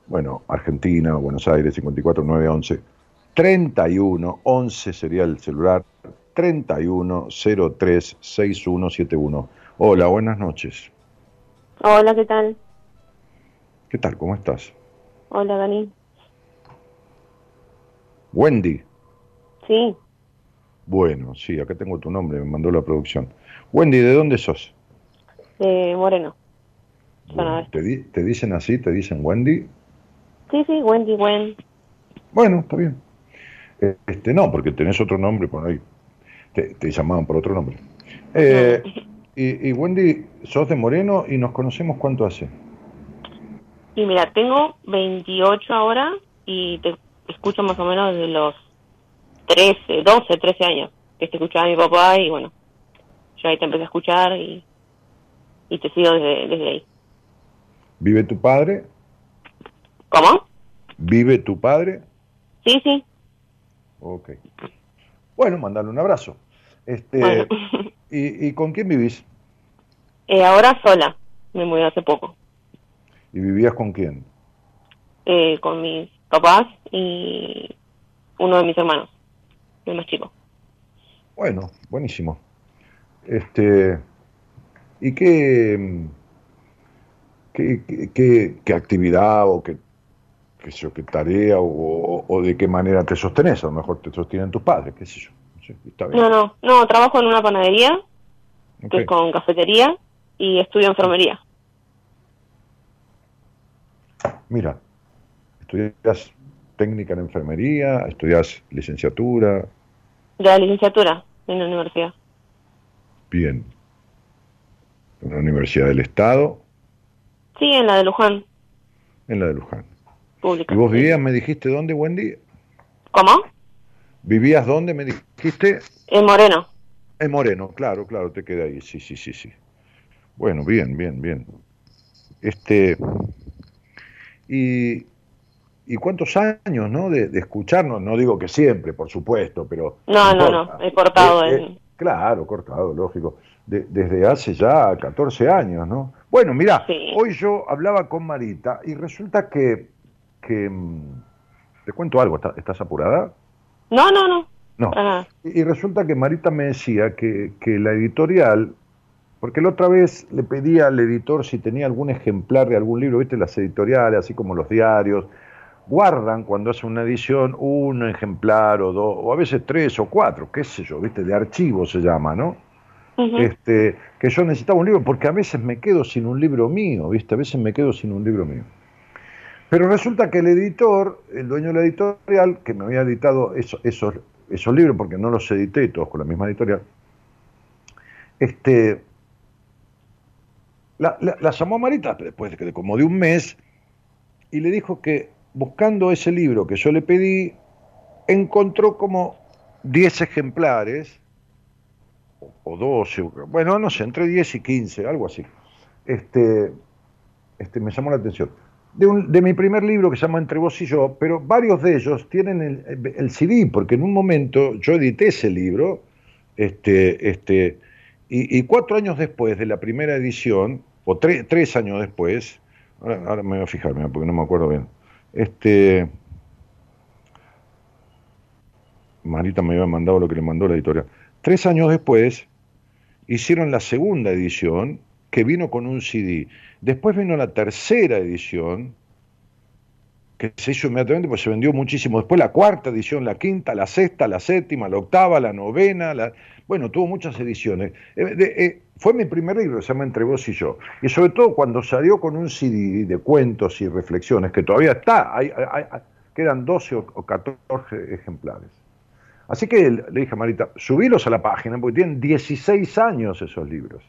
bueno, Argentina, Buenos Aires, 54911, 31, 11 sería el celular, 31 03 6171. Hola, buenas noches. Hola, ¿qué tal? ¿Qué tal? ¿Cómo estás? Hola, Dani. Wendy. Sí, Bueno, sí, acá tengo tu nombre, me mandó la producción. Wendy, ¿de dónde sos? de Moreno. Bueno. ¿te, di- ¿Te dicen así? ¿Te dicen Wendy? Sí, sí, Wendy, Wen. Bueno, está bien. Este, no, porque tenés otro nombre por ahí. Te, te llamaban por otro nombre. Eh, y, y Wendy, sos de Moreno y nos conocemos cuánto hace. Y mira, tengo 28 ahora y te escucho más o menos desde los 13, 12, 13 años. Que te escuchaba mi papá y bueno, yo ahí te empecé a escuchar y, y te sigo desde, desde ahí. ¿Vive tu padre? ¿Cómo? ¿Vive tu padre? Sí, sí. Ok. Bueno, mandale un abrazo. Este, Bueno. ¿y, ¿Y con quién vivís? [laughs] Eh, ahora sola, me mudé hace poco, ¿Y vivías con quién? eh, con mis papás y uno de mis hermanos, el más chico. Bueno, buenísimo. Este, ¿y qué, qué, qué- actividad o qué, qué, sé yo, qué tarea o, o de qué manera te sostenés? A lo mejor te sostienen tus padres, qué sé yo. Sí, está bien. No, no, no, trabajo en una panadería, que es con cafetería, y estudio enfermería. Mira, estudias técnica en enfermería, estudias licenciatura, De la licenciatura en la universidad. bien, en la Universidad del Estado, Sí, en la de Luján, en la de Luján. pública. ¿Y vos vivías, me dijiste, dónde, Wendy? ¿Cómo? ¿Vivías dónde, me dijiste? En Moreno. En Moreno, claro, claro, te queda ahí, sí, sí, sí, sí. Bueno, bien, bien, bien. Este, y, y cuántos años, ¿no? De, de escucharnos, no digo que siempre, por supuesto, pero... No, no, no, he cortado Eh, eh, claro, cortado, lógico. De- desde hace ya 14 años, ¿no? Bueno, mira, Sí. hoy yo hablaba con Marita y resulta que, que mm, te cuento algo, ¿estás, apurada? No, no, no, No. Y y resulta que Marita me decía que, que la editorial, porque la otra vez le pedí al editor si tenía algún ejemplar de algún libro, viste, las editoriales, así como los diarios, guardan cuando hacen una edición un ejemplar o dos, o a veces tres o cuatro, qué sé yo, viste, de archivo se llama, ¿no? Este, que yo necesitaba un libro, porque a veces me quedo sin un libro mío, ¿viste? A veces me quedo sin un libro mío. Pero resulta que el editor, el dueño de la editorial, que me había editado eso- esos, esos libros, porque no los edité todos con la misma editorial, este, la, la- la llamó Marita después de como de un mes y le dijo que buscando ese libro que yo le pedí, encontró como 10 ejemplares o 12, bueno, no sé, entre 10 y 15, algo así. Este, este, me llamó la atención. De, un- de mi primer libro que se llama Entre vos y yo, pero varios de ellos tienen el, el CD, porque en un momento yo edité ese libro, este, este, y, y cuatro años después de la primera edición, o tre- tres años después, ahora, ahora me voy a fijar, porque no me acuerdo bien, este, Marita me había mandado lo que le mandó la editorial. Tres años después hicieron la segunda edición que vino con un CD. Después vino la tercera edición que se hizo inmediatamente porque se vendió muchísimo. Después la cuarta edición, la quinta, la sexta, la séptima, la octava, la novena, la... bueno, tuvo muchas ediciones. Eh, eh, fue mi primer libro, se llama Entre vos y yo. Y sobre todo cuando salió con un CD de cuentos y reflexiones, que todavía está, hay, hay- quedan 12 o o 14 ejemplares. Así que le dije a Marita, subilos a la página, porque tienen 16 años esos libros.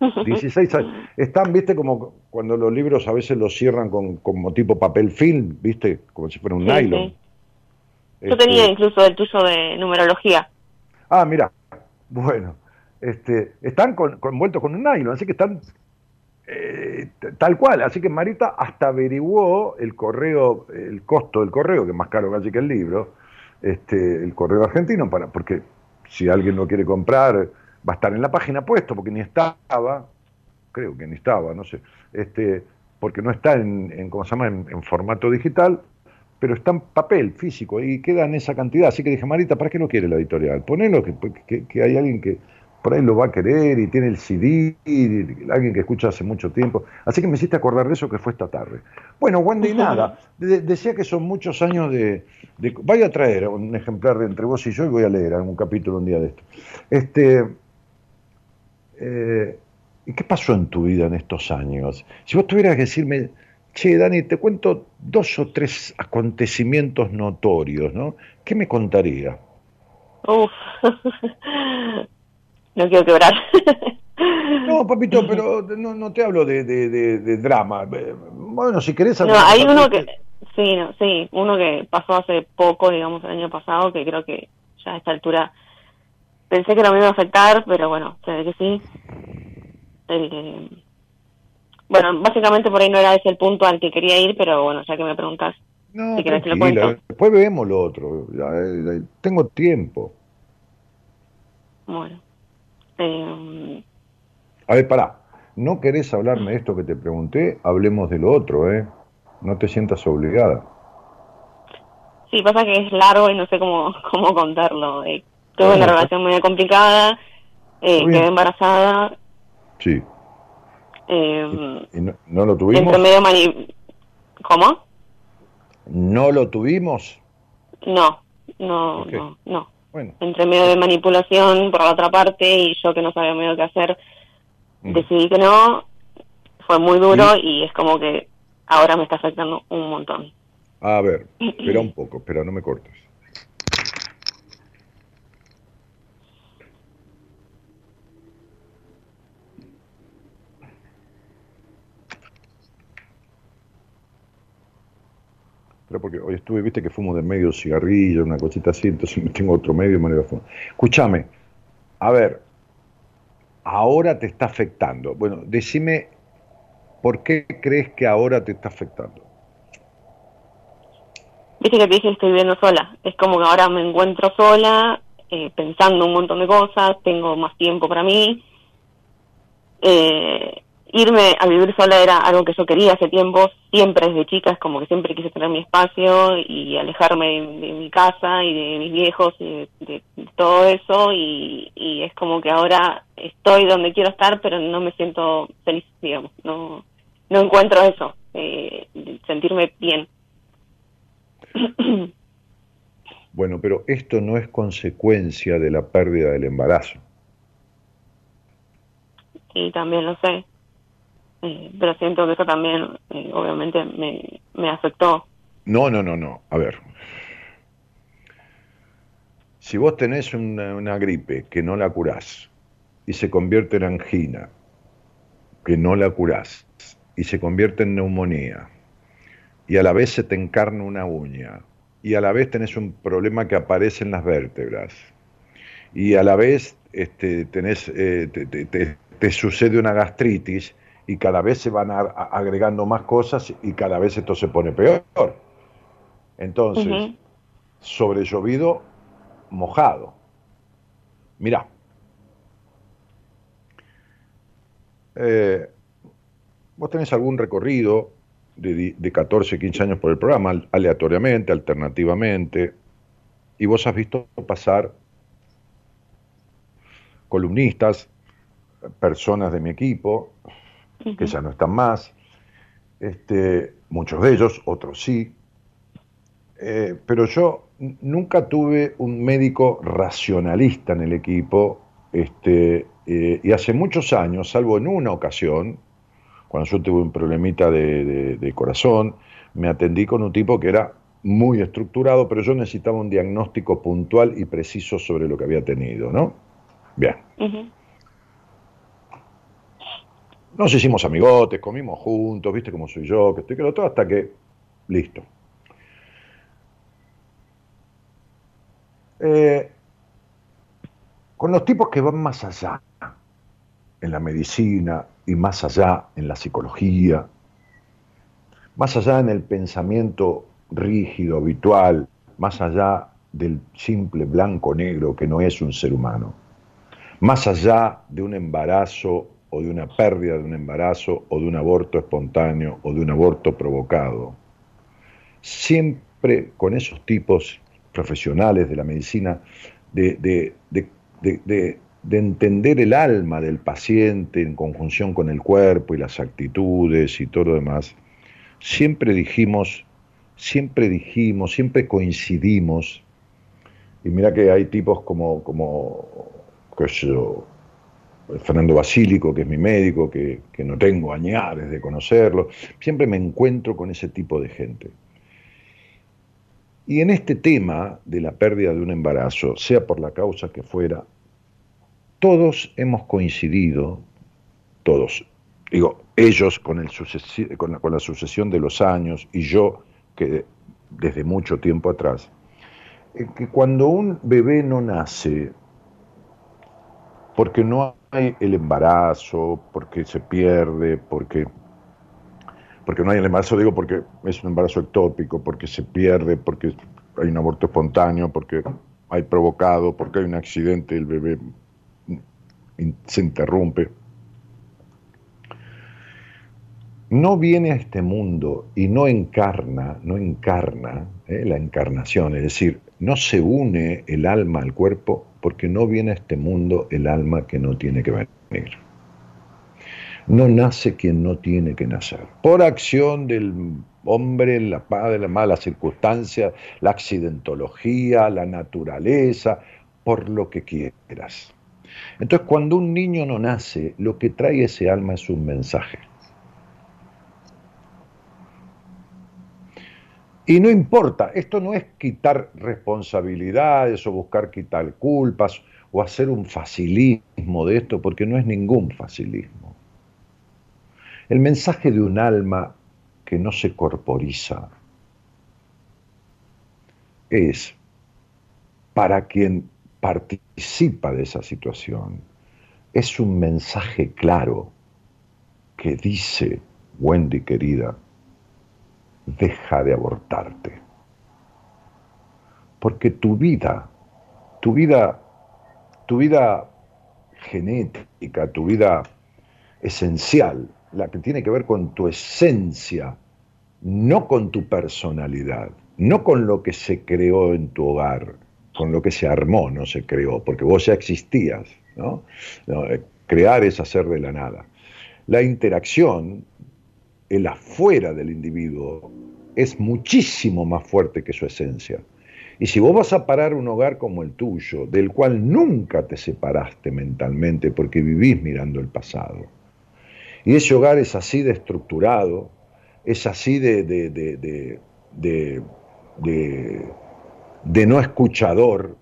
16 años. Están, viste, como cuando los libros a veces los cierran con como tipo papel film, viste, como si fuera un Sí, nylon. sí. Yo Este, tenía incluso el tuyo de numerología. Ah, mira, bueno, este, están con, con- envueltos con un nylon, así que están eh, tal cual. Así que Marita hasta averiguó el correo, el costo del correo, que es más caro casi que el libro, este, el correo argentino, para, porque si alguien lo quiere comprar, va a estar en la página puesto, porque ni estaba, creo que ni estaba, no sé, este, porque no está en, en ¿cómo se llama?, en, en formato digital, pero está en papel físico y queda en esa cantidad. Así que dije, Marita, ¿para qué lo quiere la editorial? Ponelo, que, que, que hay alguien que por ahí lo va a querer y tiene el CD, y alguien que escucha hace mucho tiempo. Así que me hiciste acordar de eso que fue esta tarde. Bueno, Wendy, nada, de- decía que son muchos años de, de... Vaya a traer un ejemplar de Entre vos y yo y voy a leer algún capítulo un día de esto. Este, eh, ¿Y qué pasó en tu vida en estos años? Si vos tuvieras que decirme, che, Dani, te cuento dos o tres acontecimientos notorios, ¿no? ¿Qué me contaría? Uf. [laughs] no quiero quebrar. [laughs] No, papito, [laughs] pero no, no te hablo de, de- de- de drama. Bueno, si querés... No, hay uno que, sí, no, sí, uno que pasó hace poco, digamos, el año pasado, que creo que ya a esta altura pensé que no me iba a afectar, pero bueno, se ve que sí. Bueno, básicamente por ahí no era ese el punto al que quería ir, pero bueno, ya que me preguntas, No, después vemos lo otro. Eh, tengo tiempo. Bueno. Eh... A ver, pará. ¿No querés hablarme de esto que te pregunté? Hablemos de lo otro, ¿eh? No te sientas obligada. Sí, pasa que es largo y no sé cómo, [laughs] cómo contarlo. Eh, tuve una relación muy complicada, eh, quedé embarazada. Sí. Eh, ¿Y, no, lo tuvimos? Entre medio ¿Cómo? ¿No lo tuvimos? No, no, no, no. Entre medio de manipulación por la otra parte y yo que no sabía medio qué hacer, mm. decidí que no. Fue muy duro y es como que ahora me está afectando un montón. A ver, espera un [clears throat] poco, espera, no me cortes. Porque hoy estuve, viste que fumo de medio cigarrillo, una cosita así, entonces me tengo otro medio y me lo. Escúchame, a ver, ahora te está afectando. Bueno, decime, ¿por qué crees que ahora te está afectando? Viste que te dije estoy viviendo sola. Es como que ahora me encuentro sola, eh, pensando un montón de cosas, tengo más tiempo para mí. Eh, irme a vivir sola era algo que yo quería hace tiempo, siempre desde chica, es como que siempre quise tener mi espacio y alejarme de, mi casa y de mis viejos y de, todo eso y, es como que ahora estoy donde quiero estar pero no me siento feliz, digamos, no, no encuentro eso, eh, sentirme bien. [clears throat] Bueno, pero esto no es consecuencia de la pérdida del embarazo. Sí, también lo sé eh, pero siento que eso también eh, obviamente me, afectó. No, no, no, no. A ver. Si vos tenés una, gripe que no la curás y se convierte en angina, que no la curás y se convierte en neumonía y a la vez se te encarna una uña y a la vez tenés un problema que aparece en las vértebras y a la vez este, tenés, eh, te sucede una gastritis, y cada vez se van agregando más cosas y cada vez esto se pone peor. Entonces, sobre llovido, mojado. Mirá, eh, vos tenés algún recorrido de, de 14, 15 años por el programa, aleatoriamente, alternativamente, y vos has visto pasar columnistas, personas de mi equipo, que ya no están más, este, muchos de ellos, otros sí, eh, pero yo nunca tuve un médico racionalista en el equipo, este, eh, y hace muchos años, salvo en una ocasión, cuando yo tuve un problemita de, de, corazón, me atendí con un tipo que era muy estructurado, pero yo necesitaba un diagnóstico puntual y preciso sobre lo que había tenido, ¿no? Bien. Nos hicimos amigotes, comimos juntos, viste cómo soy yo, que estoy que lo todo, hasta que, listo. Eh, con los tipos que van más allá en la medicina y más allá en la psicología, más allá en el pensamiento rígido, habitual, más allá del simple blanco-negro que no es un ser humano, más allá de un embarazo o de una pérdida de un embarazo o de un aborto espontáneo o de un aborto provocado. Siempre con esos tipos profesionales de la medicina, de, entender el alma del paciente en conjunción con el cuerpo y las actitudes y todo lo demás, siempre dijimos, siempre dijimos, siempre coincidimos, y mira que hay tipos como, como qué yo, Fernando Basílico, que es mi médico, que, no tengo añares de conocerlo, siempre me encuentro con ese tipo de gente. Y en este tema de la pérdida de un embarazo, sea por la causa que fuera, todos hemos coincidido, todos, digo, ellos con, el con, la, con la sucesión de los años y yo, que desde mucho tiempo atrás, que cuando un bebé no nace, porque no el embarazo, porque se pierde, porque porque no hay el embarazo, digo porque es un embarazo ectópico, porque se pierde, porque hay un aborto espontáneo, porque hay provocado, porque hay un accidente, el bebé se interrumpe. No viene a este mundo y no encarna, no encarna eh, la encarnación, es decir, no se une el alma al cuerpo porque no viene a este mundo el alma que no tiene que venir. No nace quien no tiene que nacer. Por acción del hombre, la, de la mala circunstancia, la accidentología, la naturaleza, por lo que quieras. Entonces, cuando un niño no nace, lo que trae ese alma es un mensaje. Y no importa, esto no es quitar responsabilidades o buscar quitar culpas o hacer un facilismo de esto, porque no es ningún facilismo. El mensaje de un alma que no se corporiza es para quien participa de esa situación, es un mensaje claro que dice, Wendy querida, deja de abortarte. Porque tu vida, tu vida, tu vida genética, tu vida esencial, la que tiene que ver con tu esencia, no con tu personalidad, no con lo que se creó en tu hogar, con lo que se armó, no se creó, porque vos ya existías, ¿no? Eh, crear es hacer de la nada. La interacción el afuera del individuo es muchísimo más fuerte que su esencia. Y si vos vas a parar un hogar como el tuyo, del cual nunca te separaste mentalmente porque vivís mirando el pasado, y ese hogar es así de estructurado, es así de, de, de, de no escuchador,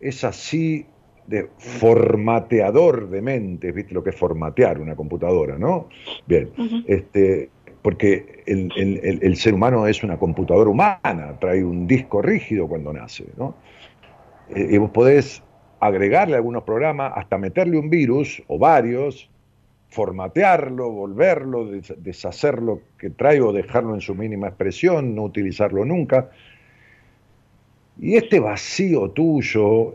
es así de formateador de mentes, ¿viste lo que es formatear una computadora, no? Bien, este, porque el, ser humano es una computadora humana, trae un disco rígido cuando nace, ¿no? Eh, y vos podés agregarle algunos programas, hasta meterle un virus o varios, formatearlo, volverlo, deshacer lo que trae o dejarlo en su mínima expresión, no utilizarlo nunca. Y este vacío tuyo,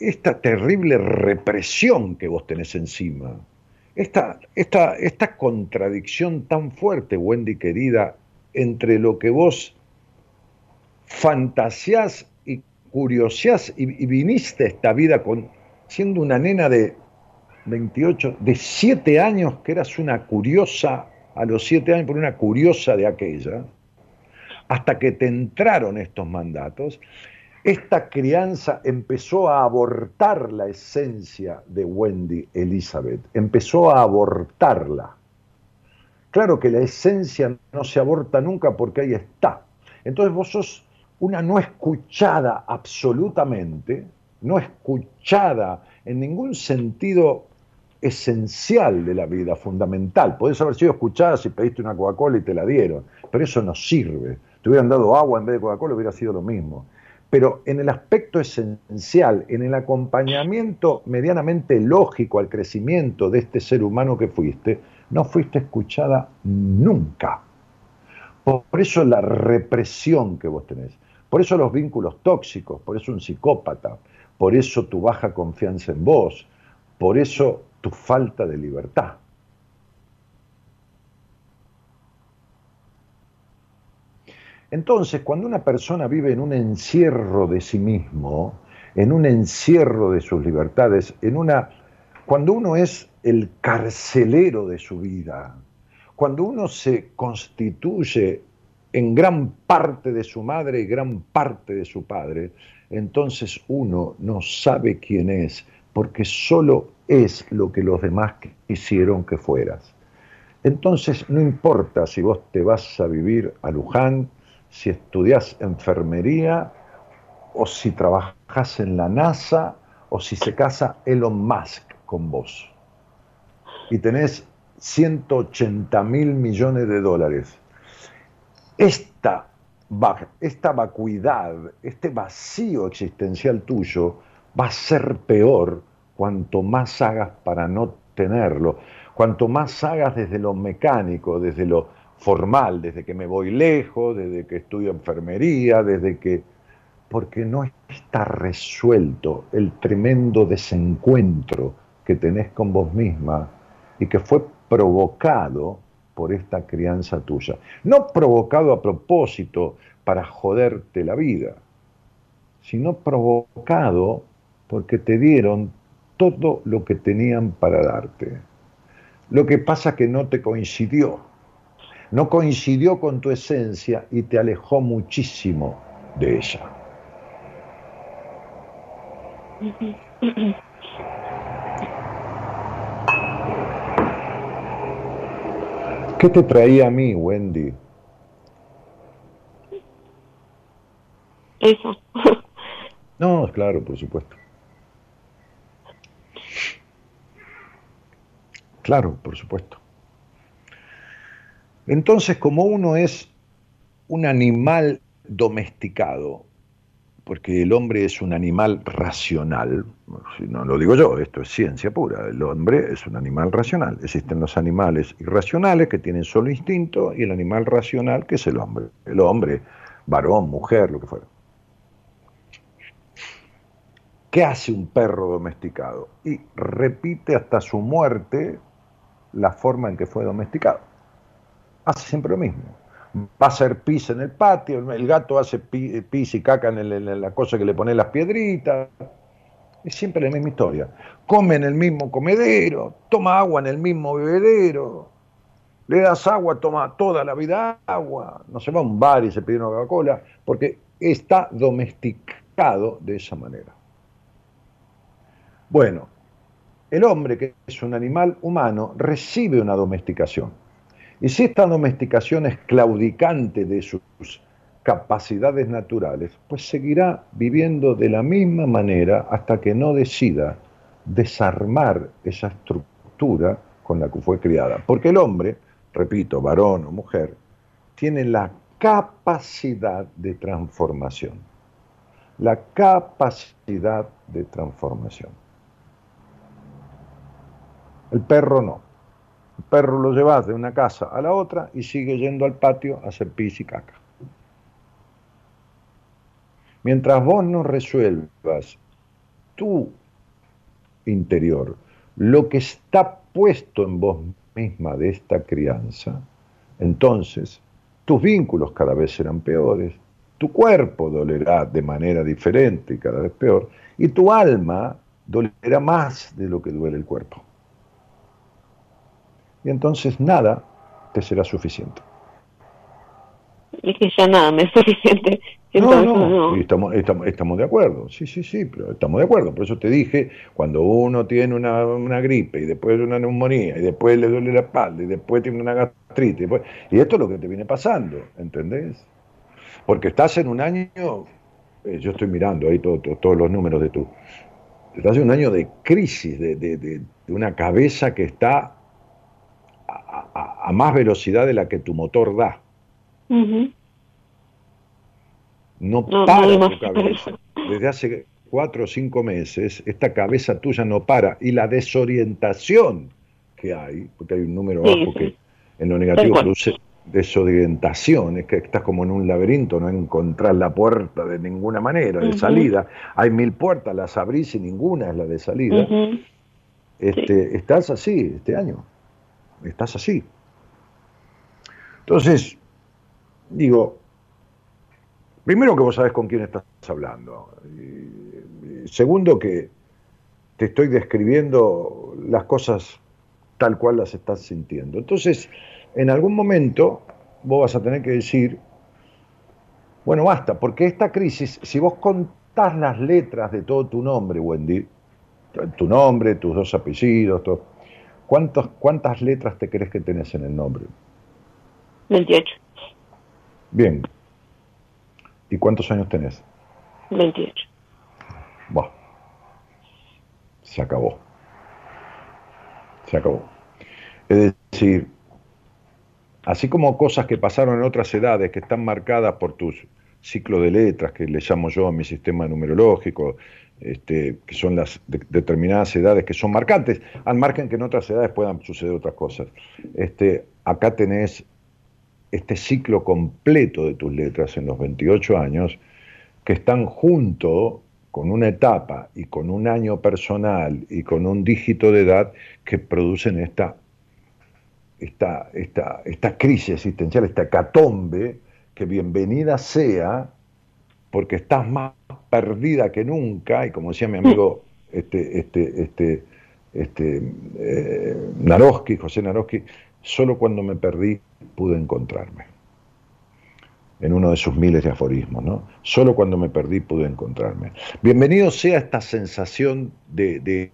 esta terrible represión que vos tenés encima, esta, esta, esta contradicción tan fuerte, Wendy querida, entre lo que vos fantaseás y curioseás y, viniste esta vida con, siendo una nena de 28, de 7 años, que eras una curiosa, a los 7 años por una curiosa de aquella, hasta que te entraron estos mandatos, esta crianza empezó a abortar la esencia de Wendy Elizabeth, empezó a abortarla. Claro que la esencia no se aborta nunca porque ahí está. Entonces vos sos una no escuchada absolutamente, no escuchada en ningún sentido esencial de la vida, fundamental. Podés haber sido escuchada si pediste una Coca-Cola y te la dieron, pero eso no sirve. Te hubieran dado agua en vez de Coca-Cola, hubiera sido lo mismo pero en el aspecto esencial, en el acompañamiento medianamente lógico al crecimiento de este ser humano que fuiste, no fuiste escuchada nunca. Por eso la represión que vos tenés, por eso los vínculos tóxicos, por eso un psicópata, por eso tu baja confianza en vos, por eso tu falta de libertad. Entonces, cuando una persona vive en un encierro de sí mismo, en un encierro de sus libertades, en una cuando uno es el carcelero de su vida, cuando uno se constituye en gran parte de su madre y gran parte de su padre, entonces uno no sabe quién es, porque solo es lo que los demás quisieron que fueras. Entonces no importa si vos te vas a vivir a Luján, si estudias enfermería o si trabajas en la NASA o si se casa Elon Musk con vos y tenés 180 mil millones de dólares. Esta, esta vacuidad, este vacío existencial tuyo va a ser peor cuanto más hagas para no tenerlo, Cuanto más hagas desde lo mecánico, desde lo formal, desde que me voy lejos, desde que estudio enfermería, desde que... porque no está resuelto el tremendo desencuentro que tenés con vos misma y que fue provocado por esta crianza tuya. No provocado a propósito para joderte la vida, sino provocado porque te dieron todo lo que tenían para darte. Lo que pasa que no te coincidió, no coincidió con tu esencia y te alejó muchísimo de ella. ¿Qué te traía a mí, Wendy? Eso. No, claro, por supuesto. Claro, por supuesto. Entonces, como uno es un animal domesticado, porque el hombre es un animal racional, no lo digo yo, esto es ciencia pura, el hombre es un animal racional. Existen los animales irracionales que tienen solo instinto y el animal racional que es el hombre. El hombre, varón, mujer, lo que fuera. ¿Qué hace un perro domesticado? Y repite hasta su muerte la forma en que fue domesticado. Hace siempre lo mismo. Va a hacer pis en el patio, el gato hace pis y caca en, la cosa que le pone las piedritas. Es siempre la misma historia. Come en el mismo comedero, toma agua en el mismo bebedero, le das agua, toma toda la vida agua, no se va a un bar y se pide una Coca-Cola, porque está domesticado de esa manera. Bueno, el hombre, que es un animal humano, recibe una domesticación. Y si esta domesticación es claudicante de sus capacidades naturales, pues seguirá viviendo de la misma manera hasta que no decida desarmar esa estructura con la que fue criada. Porque el hombre, repito, varón o mujer, tiene la capacidad de transformación. La capacidad de transformación. El perro no. El perro lo llevas de una casa a la otra y sigue yendo al patio a hacer pis y caca. Mientras vos no resuelvas tu interior, lo que está puesto en vos misma de esta crianza, entonces tus vínculos cada vez serán peores, tu cuerpo dolerá de manera diferente y cada vez peor, y tu alma dolerá más de lo que duele el cuerpo y entonces nada te será suficiente. Es que ya nada me es suficiente. no, no, Estamos, estamos, de acuerdo, sí, sí, sí, pero estamos de acuerdo. Por eso te dije, cuando uno tiene una, gripe y después una neumonía y después le duele la espalda y después tiene una gastritis, y, esto es lo que te viene pasando, ¿entendés? Porque estás en un año, eh, yo estoy mirando ahí todos los números de tú, estás en un año de crisis, de, de una cabeza que está a, más velocidad de la que tu motor da. No para tu cabeza. Desde hace cuatro o cinco meses, esta cabeza tuya no para. Y la desorientación que hay, porque hay un número bajo que en lo negativo produce desorientación, es que estás como en un laberinto, no encontrás la puerta de ninguna manera, de salida. Hay mil puertas, las abrís y ninguna es la de salida. este, Estás así este año estás así. Entonces, digo, primero que vos sabés con quién estás hablando. segundo que te estoy describiendo las cosas tal cual las estás sintiendo. Entonces, en algún momento vos vas a tener que decir, bueno, basta, porque esta crisis, si vos contás las letras de todo tu nombre, Wendy, tu nombre, tus dos apellidos, todo, ¿Cuántas letras te crees que tenés en el nombre? 28. Bien. ¿Y cuántos años tenés? 28. Bueno, se acabó. Se acabó. Es decir, así como cosas que pasaron en otras edades que están marcadas por tus ciclo de letras que le llamo yo a mi sistema numerológico, este, que son las determinadas edades que son marcantes, al margen que en otras edades puedan suceder otras cosas. Este, acá tenés este ciclo completo de tus letras en los 28 años, que están junto con una etapa y con un año personal y con un dígito de edad que producen esta, esta, esta, esta crisis existencial, esta catombe, que bienvenida sea, porque estás más perdida que nunca, y como decía mi amigo este, este, este, este, eh, Naroski, José Naroski, solo cuando me perdí pude encontrarme en uno de sus miles de aforismos, ¿no? Solo cuando me perdí pude encontrarme. Bienvenido sea esta sensación de,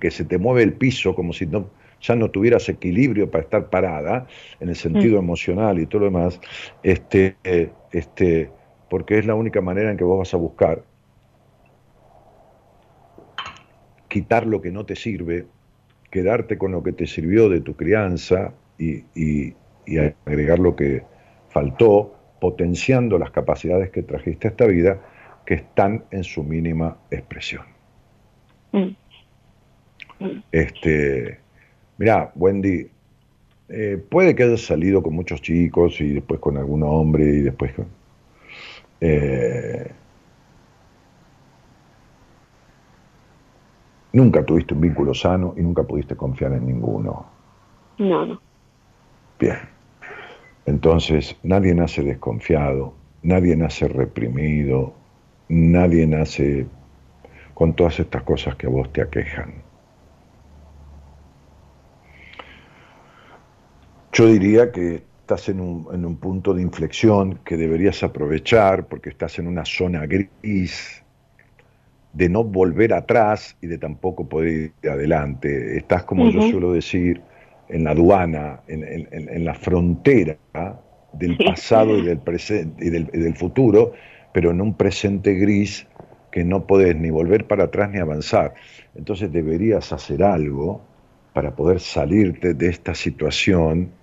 que se te mueve el piso como si no, ya no tuvieras equilibrio para estar parada, en el sentido mm. emocional y todo lo demás, este, este, porque es la única manera en que vos vas a buscar quitar lo que no te sirve, quedarte con lo que te sirvió de tu crianza y, y agregar lo que faltó, potenciando las capacidades que trajiste a esta vida que están en su mínima expresión. Mm. Este, mira, Wendy, eh, puede que hayas salido con muchos chicos y después con algún hombre y después con... Eh, nunca tuviste un vínculo sano y nunca pudiste confiar en ninguno. No, no. Bien. Entonces, nadie nace desconfiado, nadie nace reprimido, nadie nace con todas estas cosas que a vos te aquejan. Yo diría que estás en un, punto de inflexión que deberías aprovechar porque estás en una zona gris de no volver atrás y de tampoco poder ir adelante. Estás, como yo suelo decir, en la aduana, en, la frontera del pasado y del presente y del, futuro, pero en un presente gris que no podés ni volver para atrás ni avanzar. Entonces deberías hacer algo para poder salirte de esta situación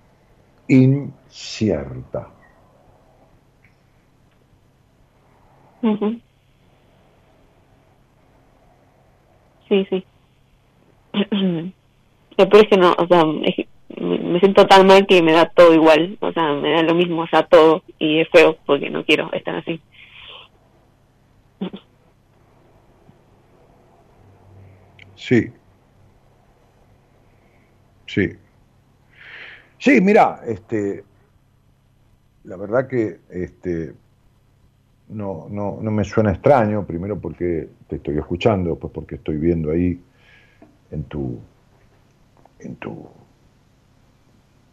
incierta. Sí, sí. [clears throat] Pero es que no, o sea, me siento tan mal que me da todo igual, o sea, me da lo mismo, o sea, todo, y es feo porque no quiero estar así. Sí. Sí. Sí, mira, este, la verdad que este, no, no, no me suena extraño, primero porque te estoy escuchando, después porque estoy viendo ahí en tu en tu,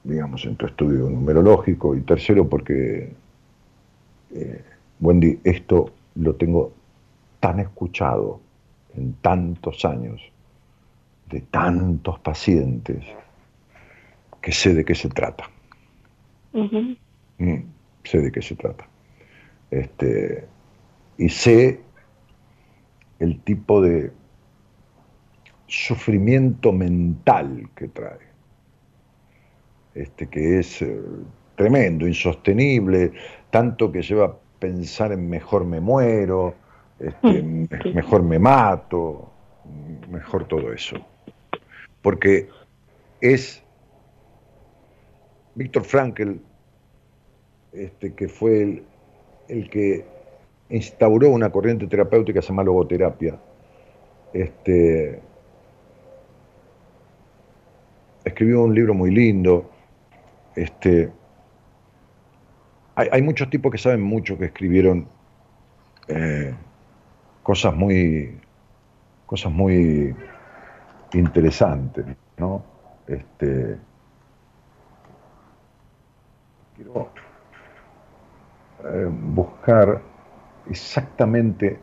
digamos, en tu estudio numerológico, y tercero porque, eh, Wendy, esto lo tengo tan escuchado en tantos años, de tantos pacientes, que sé de qué se trata. Mm, sé de qué se trata. Este, y sé el tipo de sufrimiento mental que trae, este, que es eh, tremendo, insostenible, tanto que lleva a pensar en mejor me muero, este, mm, mejor me mato, mejor todo eso. Porque es Víctor Frankl, este, que fue el, el, que instauró una corriente terapéutica que se llama logoterapia, este, escribió un libro muy lindo. Este, hay, muchos tipos que saben mucho que escribieron eh, cosas muy cosas muy interesantes, ¿no? Este, quiero eh, buscar exactamente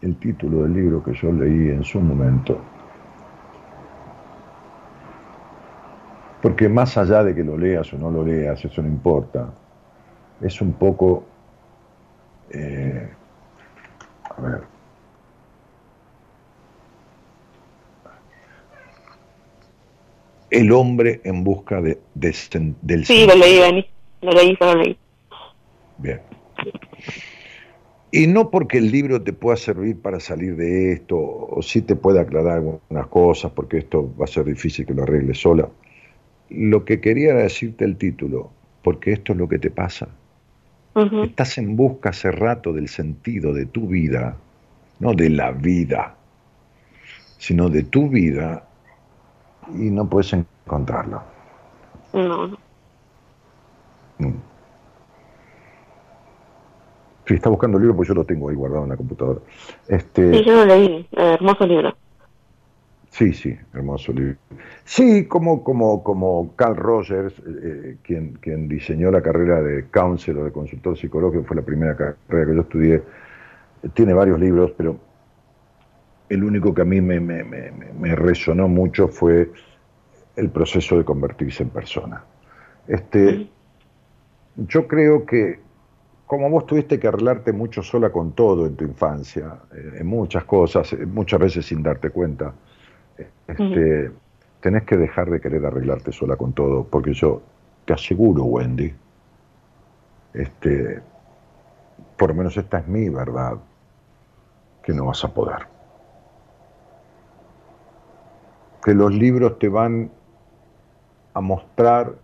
el título del libro que yo leí en su momento. Porque más allá de que lo leas o no lo leas, eso no importa. Es un poco... Eh, a ver. El hombre en busca de, del... Sí, lo leí, Lo leí, lo leí. Bien. Y no porque el libro te pueda servir para salir de esto, o sí te puede aclarar algunas cosas, porque esto va a ser difícil que lo arregles sola. Lo que quería era decirte el título, porque esto es lo que te pasa. Estás en busca hace rato del sentido de tu vida, no de la vida, sino de tu vida, y no puedes encontrarlo. No. Mm. Sí, está buscando el libro, pues yo lo tengo ahí guardado en la computadora. Este, sí, yo lo leí, eh, hermoso libro. Sí, sí, hermoso libro. Sí, como, como, como Carl Rogers, eh, quien, quien diseñó la carrera de counselor, de consultor psicológico, fue la primera carrera que yo estudié, tiene varios libros, pero el único que a mí me, me, me, me resonó mucho fue el proceso de convertirse en persona. Este, yo creo que como vos tuviste que arreglarte mucho sola con todo en tu infancia, eh, en muchas cosas, eh, muchas veces sin darte cuenta, este, tenés que dejar de querer arreglarte sola con todo, porque yo te aseguro, Wendy, este, por lo menos esta es mi verdad, que no vas a poder. Que los libros te van a mostrar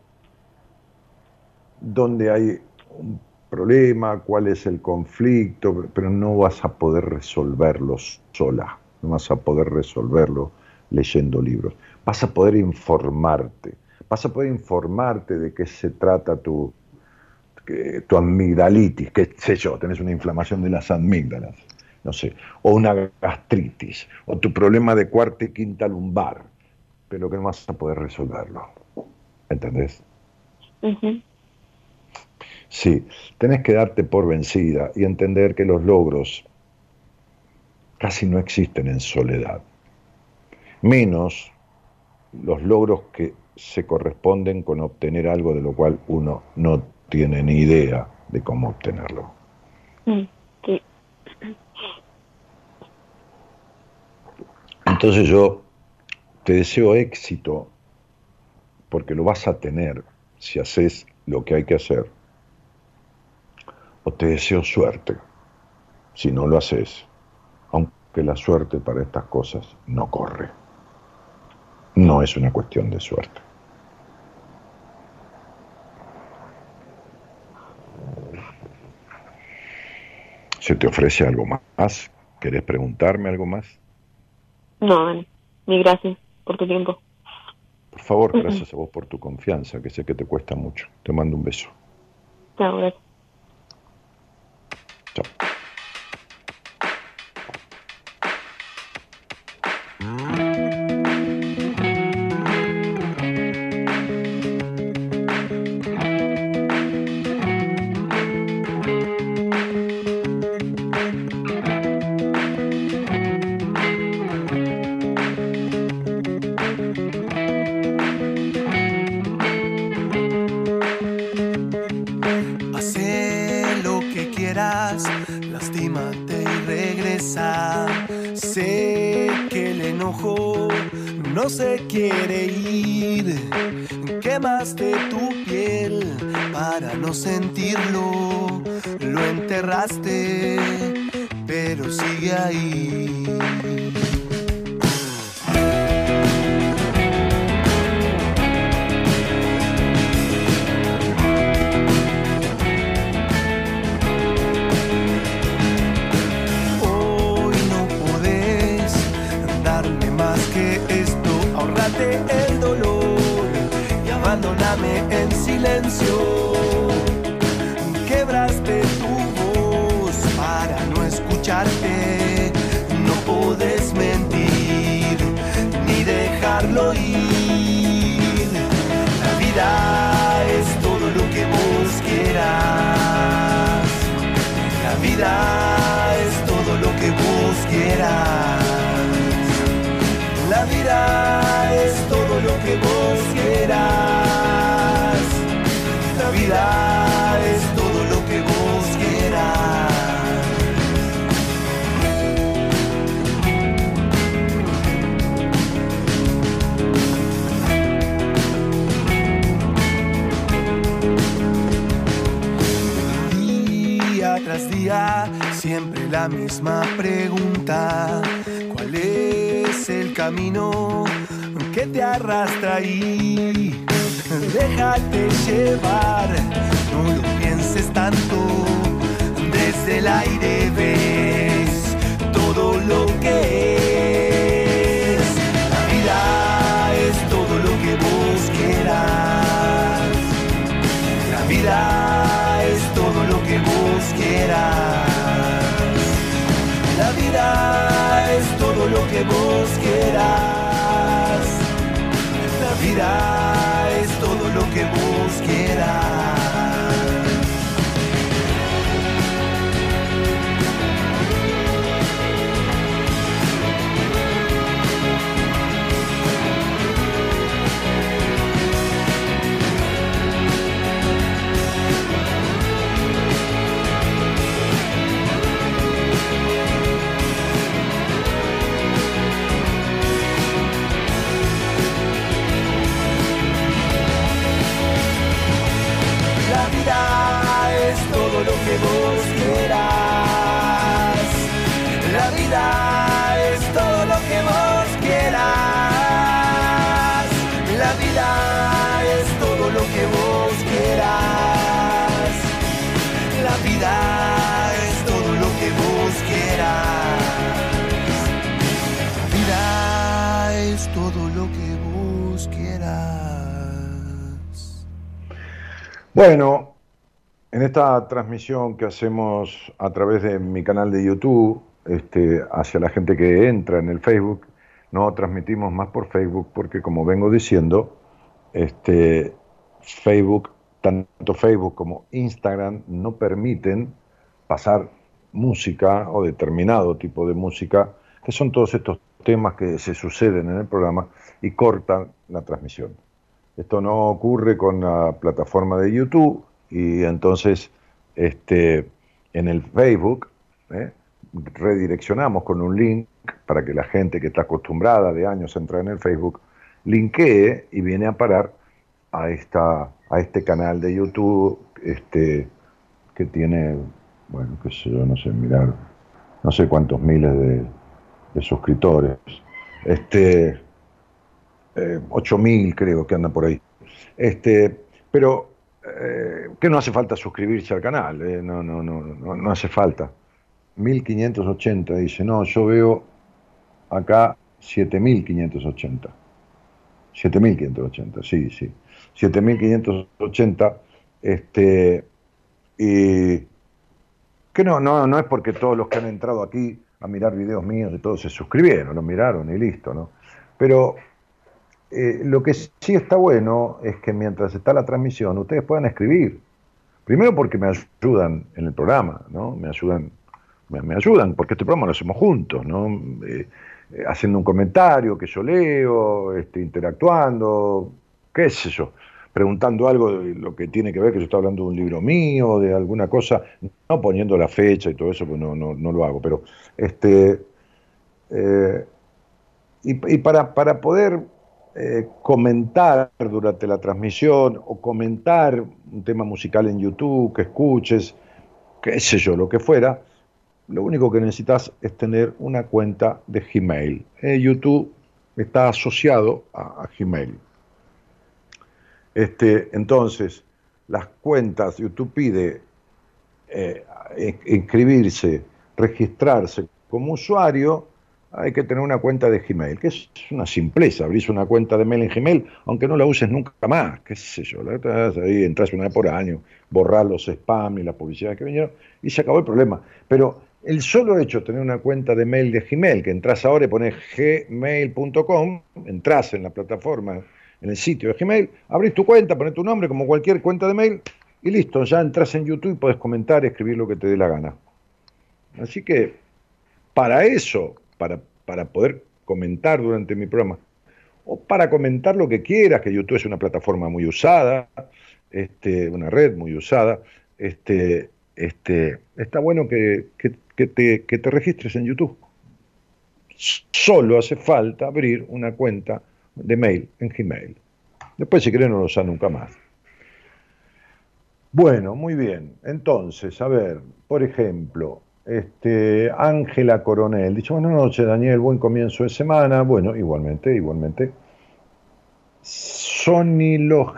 dónde hay un problema, cuál es el conflicto, pero no vas a poder resolverlo sola, no vas a poder resolverlo leyendo libros. Vas a poder informarte, vas a poder informarte de qué se trata tu, tu amigdalitis, qué sé yo, tenés una inflamación de las amígdalas, no sé, o una gastritis, o tu problema de cuarta y quinta lumbar, pero que no vas a poder resolverlo. ¿Entendés? Sí, tenés que darte por vencida y entender que los logros casi no existen en soledad, menos los logros que se corresponden con obtener algo de lo cual uno no tiene ni idea de cómo obtenerlo. Mm, Entonces yo te deseo éxito porque lo vas a tener si haces lo que hay que hacer o te deseo suerte si no lo haces, aunque la suerte para estas cosas no corre. No es una cuestión de suerte. ¿Se te ofrece algo más? ¿Querés preguntarme algo más? No, ni gracias por tu tiempo. Por favor, gracias a vos por tu confianza, que sé que te cuesta mucho. Te mando un beso. Chao, gracias. tu piel para no sentirlo, lo enterraste Bueno, en esta transmisión que hacemos a través de mi canal de YouTube, este, hacia la gente que entra en el Facebook, no transmitimos más por Facebook porque como vengo diciendo, este, Facebook, tanto Facebook como Instagram no permiten pasar música o determinado tipo de música, que son todos estos temas que se suceden en el programa y cortan la transmisión. Esto no ocurre con la plataforma de YouTube y entonces este, en el Facebook ¿eh? redireccionamos con un link para que la gente que está acostumbrada de años a entrar en el Facebook linkee y viene a parar a, esta, a este canal de YouTube este, que tiene, bueno, qué sé yo, no sé, mirar, no sé cuántos miles de, de suscriptores. Este, eh, 8.000 creo que anda por ahí. Este, pero eh, que no hace falta suscribirse al canal, eh, no, no, no, no, no hace falta. 1580 dice, no, yo veo acá 7580. 7580, sí, sí. 7580, este, y que no, no, no es porque todos los que han entrado aquí a mirar videos míos de todos se suscribieron, lo miraron y listo, ¿no? Pero eh, lo que sí está bueno es que mientras está la transmisión ustedes puedan escribir. Primero porque me ayudan en el programa, ¿no? Me ayudan, me, ayudan porque este programa lo hacemos juntos, ¿no? Eh, eh, haciendo un comentario que yo leo, este, interactuando, qué sé yo, preguntando algo de lo que tiene que ver, que yo estoy hablando de un libro mío, de alguna cosa, no poniendo la fecha y todo eso, pues no, no, no lo hago, pero este y, y para, para poder eh, comentar durante la transmisión o comentar un tema musical en YouTube que escuches, qué sé yo, lo que fuera, lo único que necesitas es tener una cuenta de Gmail. Eh, YouTube está asociado a, Gmail. Este, entonces, las cuentas, YouTube pide eh, inscribirse, registrarse como usuario, hay que tener una cuenta de Gmail, que es una simpleza, abrís una cuenta de mail en Gmail, aunque no la uses nunca más, qué sé yo, la estás ahí entras una vez por año, borrar los spam y las publicidades que vinieron, y se acabó el problema. Pero el solo hecho de tener una cuenta de mail de Gmail, que entras ahora y pones gmail.com, entras en la plataforma, en el sitio de Gmail, abrís tu cuenta, pones tu nombre como cualquier cuenta de mail, y listo, ya entras en YouTube y puedes comentar, escribir lo que te dé la gana. Así que, para eso, para, poder comentar durante mi programa, o para comentar lo que quieras, que YouTube es una plataforma muy usada, este, una red muy usada, este, este, está bueno que, que, te, que te registres en YouTube. Solo hace falta abrir una cuenta de mail en Gmail. Después, si querés, no lo usa nunca más. Bueno, muy bien. Entonces, a ver, por ejemplo, Este, Ángela Coronel, dice buenas noches Daniel, buen comienzo de semana. Bueno, igualmente, igualmente. Sonilogía,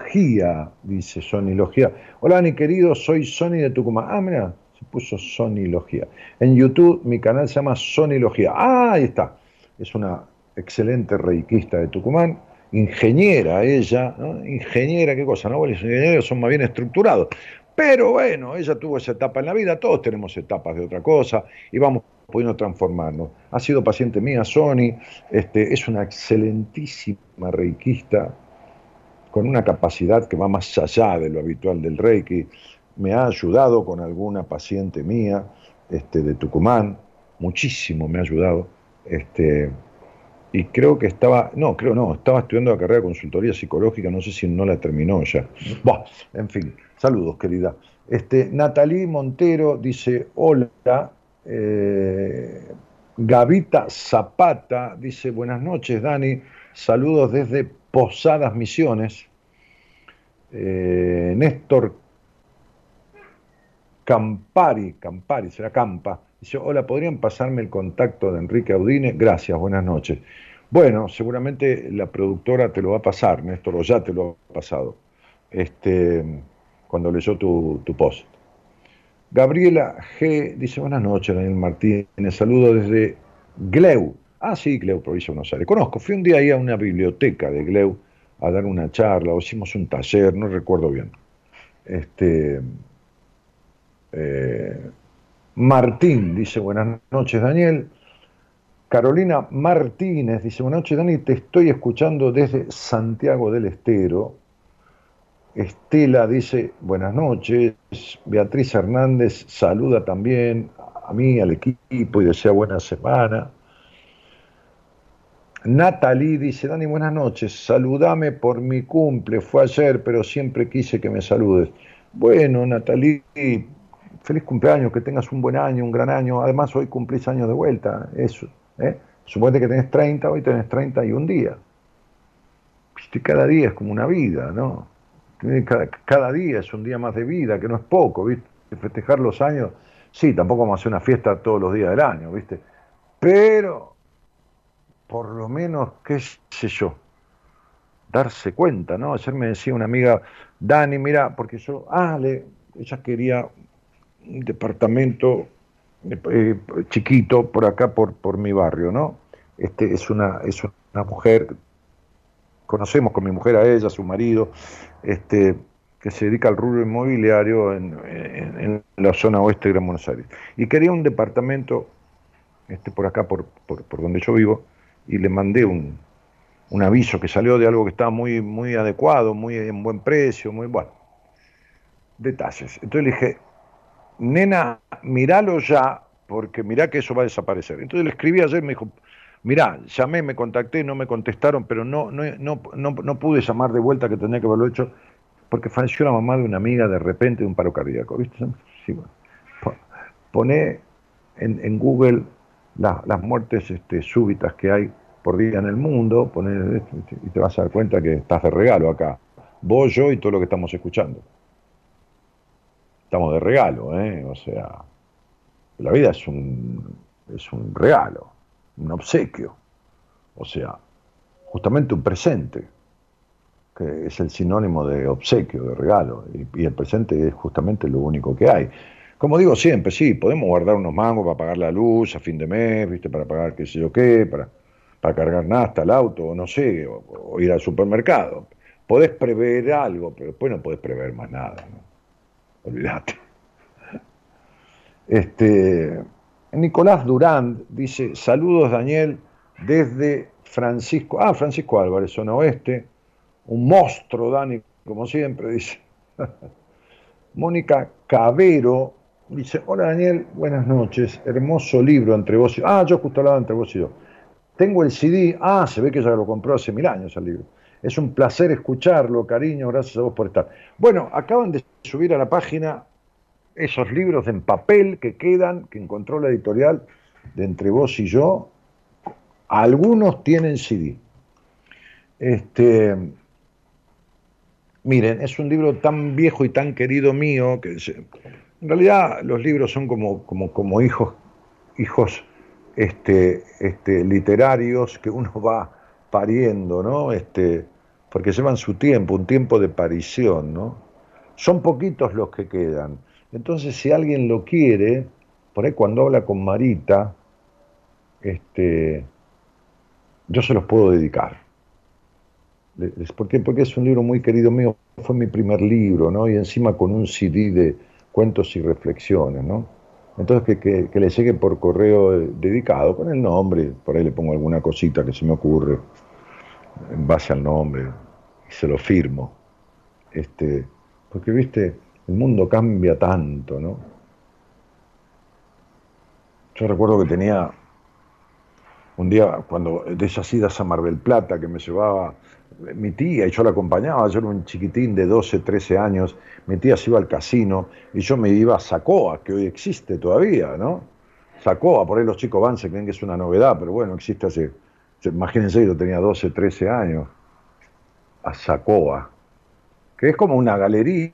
dice Sonilogía. Hola, mi querido, soy Sony de Tucumán. Ah, mira, se puso Sonilogía. En YouTube mi canal se llama Sonilogía. Ah, ahí está. Es una excelente reikista de Tucumán, ingeniera ella, ingeniera, qué cosa, ¿no? Los ingenieros son más bien estructurados. Pero bueno, ella tuvo esa etapa en la vida, todos tenemos etapas de otra cosa y vamos pudiendo transformarnos. Ha sido paciente mía, Sony, este, es una excelentísima reikista con una capacidad que va más allá de lo habitual del Reiki. Me ha ayudado con alguna paciente mía este, de Tucumán, muchísimo me ha ayudado. Este, y creo que estaba, no, creo no, estaba estudiando la carrera de consultoría psicológica, no sé si no la terminó ya. Bah, en fin, saludos, querida. Este, Natalie Montero dice, hola, eh, Gavita Zapata dice, buenas noches, Dani, saludos desde Posadas Misiones. Eh, Néstor Campari, Campari, será Campa, hola, ¿podrían pasarme el contacto de Enrique Audine? Gracias, buenas noches. Bueno, seguramente la productora te lo va a pasar, Néstor, o ya te lo ha pasado, este, cuando leyó tu, tu post. Gabriela G. dice, buenas noches, Daniel Martínez, saludo desde Gleu. Ah, sí, Gleu, provincia de Buenos Aires. Conozco, fui un día ahí a una biblioteca de Gleu a dar una charla, o hicimos un taller, no recuerdo bien. Este, eh, Martín dice, buenas noches, Daniel. Carolina Martínez dice, buenas noches, Dani, te estoy escuchando desde Santiago del Estero. Estela dice, buenas noches. Beatriz Hernández saluda también a mí, al equipo y desea buena semana. Natalie dice, Dani, buenas noches, saludame por mi cumple, fue ayer, pero siempre quise que me saludes. Bueno, Natalie, feliz cumpleaños, que tengas un buen año, un gran año. Además, hoy cumplís años de vuelta. Eso, ¿eh? Suponete que tenés 30, hoy tenés 30 y un día. Viste, cada día es como una vida, ¿no? Cada, cada, día es un día más de vida, que no es poco, ¿viste? Festejar los años, sí, tampoco vamos a hacer una fiesta todos los días del año, ¿viste? Pero, por lo menos, qué sé yo, darse cuenta, ¿no? Ayer me decía una amiga, Dani, mira, porque yo, ah, le, ella quería un departamento eh, chiquito por acá, por, por mi barrio, ¿no? Este, es, una, es una mujer, conocemos con mi mujer a ella, a su marido, este, que se dedica al rubro inmobiliario en, en, la zona oeste de Gran Buenos Aires. Y quería un departamento este, por acá, por, por, por donde yo vivo, y le mandé un, un, aviso que salió de algo que estaba muy, muy adecuado, muy en buen precio, muy bueno. Detalles. Entonces le dije, nena, miralo ya, porque mirá que eso va a desaparecer. Entonces le escribí ayer, me dijo, mirá, llamé, me contacté, no me contestaron, pero no, no, no, no, no pude llamar de vuelta que tenía que haberlo hecho, porque falleció la mamá de una amiga de repente de un paro cardíaco, ¿viste? Sí, bueno. Poné en, Google la, las muertes este, súbitas que hay por día en el mundo, poné, y te vas a dar cuenta que estás de regalo acá. Vos, yo y todo lo que estamos escuchando. Estamos de regalo, ¿eh? O sea, la vida es un, es un regalo, un obsequio. O sea, justamente un presente, que es el sinónimo de obsequio, de regalo. Y, el presente es justamente lo único que hay. Como digo siempre, sí, podemos guardar unos mangos para pagar la luz a fin de mes, ¿viste? para pagar qué sé yo qué, para, para cargar nafta al auto, o no sé, o, o, ir al supermercado. Podés prever algo, pero después no podés prever más nada. ¿no? Olvídate. Este, Nicolás Durán dice, saludos Daniel desde Francisco, ah, Francisco Álvarez, zona oeste, un monstruo, Dani, como siempre, dice. [laughs] Mónica Cabero dice, hola Daniel, buenas noches, hermoso libro entre vos y yo. Ah, yo justo hablaba entre vos y yo. Tengo el CD, ah, se ve que ya lo compró hace mil años el libro. Es un placer escucharlo, cariño, gracias a vos por estar. Bueno, acaban de subir a la página esos libros en papel que quedan, que encontró la editorial de Entre Vos y Yo. Algunos tienen CD. Este, miren, es un libro tan viejo y tan querido mío que En realidad los libros son como, como, como hijos, hijos este, este, literarios que uno va pariendo, ¿no? Este, porque llevan su tiempo, un tiempo de parición, ¿no? Son poquitos los que quedan. Entonces, si alguien lo quiere, por ahí cuando habla con Marita, este, yo se los puedo dedicar. Porque, porque es un libro muy querido mío, fue mi primer libro, ¿no? Y encima con un CD de cuentos y reflexiones, ¿no? Entonces que, que, le llegue por correo dedicado, con el nombre, por ahí le pongo alguna cosita que se me ocurre, en base al nombre, y se lo firmo. Este, porque, viste, el mundo cambia tanto, ¿no? Yo recuerdo que tenía un día, cuando de esas idas a Mar del Plata, que me llevaba mi tía y yo la acompañaba, yo era un chiquitín de 12, 13 años, mi tía se iba al casino y yo me iba a Sacoa, que hoy existe todavía, ¿no? Sacoa, por ahí los chicos van, se creen que es una novedad, pero bueno, existe hace, imagínense, yo tenía 12, 13 años, a Sacoa, que es como una galería,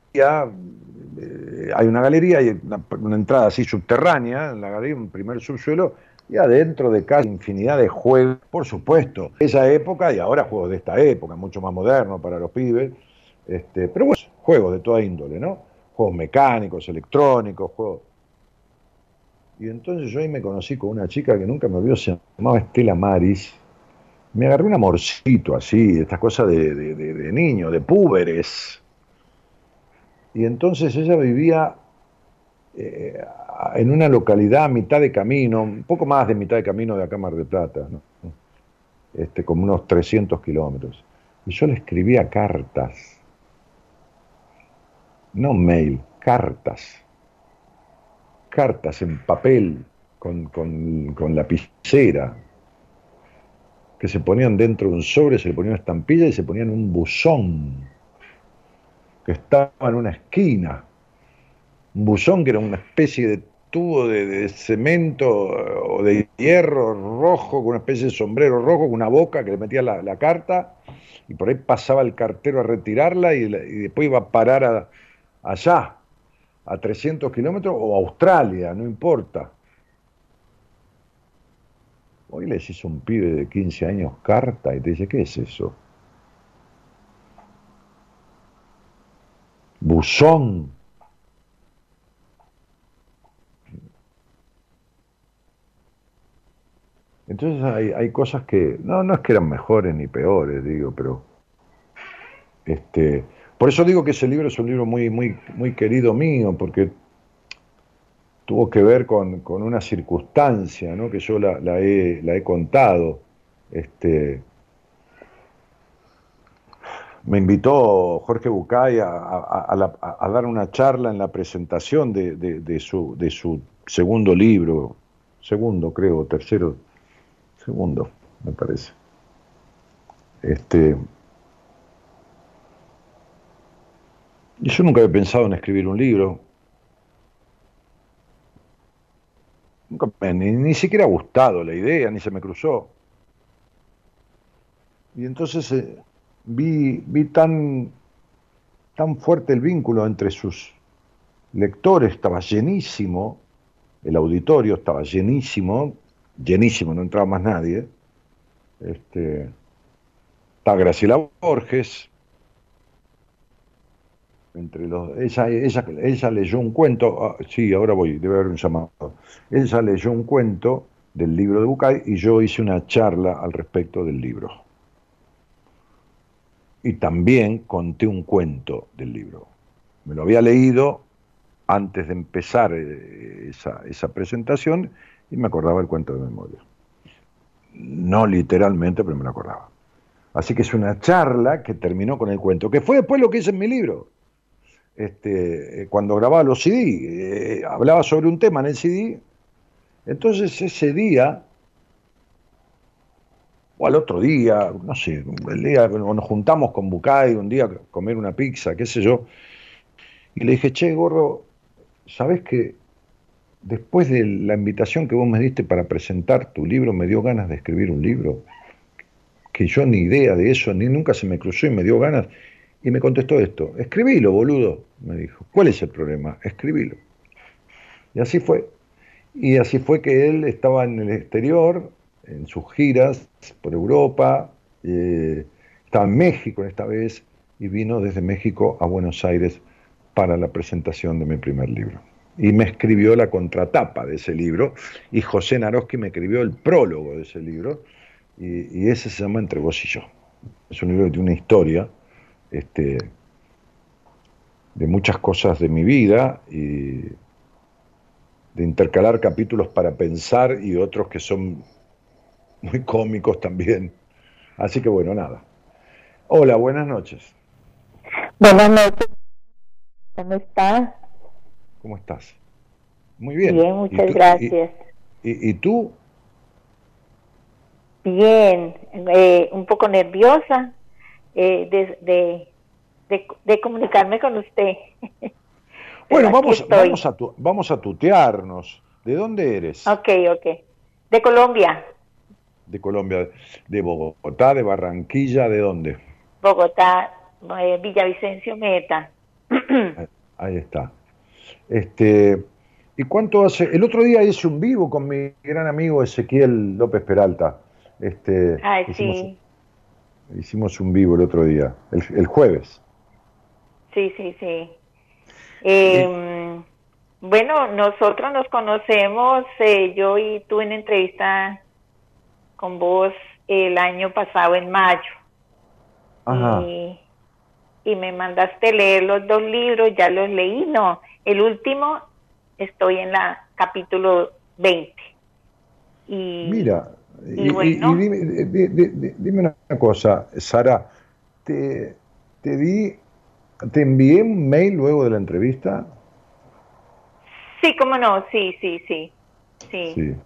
eh, hay una galería y una, entrada así subterránea, en la galería, un primer subsuelo, y adentro de cada infinidad de juegos, por supuesto, esa época y ahora juegos de esta época, mucho más modernos para los pibes, este, pero bueno, juegos de toda índole, ¿no? Juegos mecánicos, electrónicos, juegos... Y entonces yo ahí me conocí con una chica que nunca me vio, se llamaba Estela Maris, me agarré un amorcito así, estas cosas de, de niño, de púberes. Y entonces ella vivía eh, en una localidad a mitad de camino, un poco más de mitad de camino de acá Mar de Plata, este, como unos 300 kilómetros. Y yo le escribía cartas, no mail, cartas, cartas en papel con, con, con lapicera, que se ponían dentro de un sobre, se le ponían una estampilla y se ponían un buzón que estaba en una esquina un buzón que era una especie de tubo de, cemento o de hierro rojo, con una especie de sombrero rojo, con una boca que le metía la, carta, y por ahí pasaba el cartero a retirarla y, después iba a parar allá, a 300 kilómetros, o a Australia, no importa. Hoy les hizo un pibe de 15 años carta y te dice, ¿qué es eso? Buzón Entonces hay, hay, cosas que, no, no es que eran mejores ni peores, digo, pero este, por eso digo que ese libro es un libro muy, muy, muy querido mío, porque tuvo que ver con, una circunstancia, ¿no? que yo la, he, la he contado. Este, me invitó Jorge Bucay a, a, dar una charla en la presentación de, de, su, de su segundo libro, segundo creo, tercero, segundo, me parece. Este, yo nunca había pensado en escribir un libro. Ni, ni siquiera ha gustado la idea, ni se me cruzó. Y entonces eh, vi, vi tan, tan fuerte el vínculo entre sus lectores, estaba llenísimo, el auditorio estaba llenísimo, llenísimo, no entraba más nadie. Este, Graciela Borges. Entre los, ella, ella, ella leyó un cuento, ah, sí, ahora voy, debe haber un llamado. Ella leyó un cuento del libro de Bucay y yo hice una charla al respecto del libro. Y también conté un cuento del libro. Me lo había leído antes de empezar eh, esa, esa presentación y me acordaba el cuento de memoria. No literalmente, pero me lo acordaba. Así que es una charla que terminó con el cuento, que fue después lo que hice en mi libro. Este, cuando grababa los CD, eh, hablaba sobre un tema en el CD, entonces ese día, o al otro día, no sé, el día nos juntamos con Bucay un día a comer una pizza, qué sé yo, y le dije, che, gordo, ¿sabes que después de la invitación que vos me diste para presentar tu libro, me dio ganas de escribir un libro, que yo ni idea de eso, ni nunca se me cruzó y me dio ganas, y me contestó esto, escribilo, boludo, me dijo, ¿cuál es el problema? Escribilo. Y así fue. Y así fue que él estaba en el exterior, en sus giras por Europa, eh, estaba en México esta vez, y vino desde México a Buenos Aires para la presentación de mi primer libro. Y me escribió la contratapa de ese libro, y José Naroski me escribió el prólogo de ese libro, y, ese se llama Entre vos y yo. Es un libro de una historia este, de muchas cosas de mi vida y de intercalar capítulos para pensar y otros que son muy cómicos también. Así que bueno, nada. Hola, buenas noches. Buenas noches. ¿Cómo estás? ¿Cómo estás? Muy bien. Bien, muchas gracias. Y, tú? Bien, eh, un poco nerviosa eh, de, de, comunicarme con usted. [laughs] bueno, vamos, vamos, a vamos a tutearnos. ¿De dónde eres? Ok, ok. De Colombia. De Colombia. ¿De Bogotá, de Barranquilla, de dónde? Bogotá, eh, Villavicencio Meta. [clears throat] Ahí está. Este, ¿Y cuánto hace? El otro día hice un vivo con mi gran amigo Ezequiel López Peralta. Este, Ay, sí. Hicimos un vivo el otro día, el, jueves. Sí, sí, sí. Em, bueno, nosotros nos conocemos, eh, yo y tú en entrevista con vos el año pasado en mayo. Ajá. Y, y me mandaste leer los dos libros, ya los leí, no, el último estoy en la capítulo 20. Y, Mira, y, dime, una cosa, Sara, te, te di, te envié un mail luego de la entrevista. Sí, cómo no, sí, sí, sí, sí.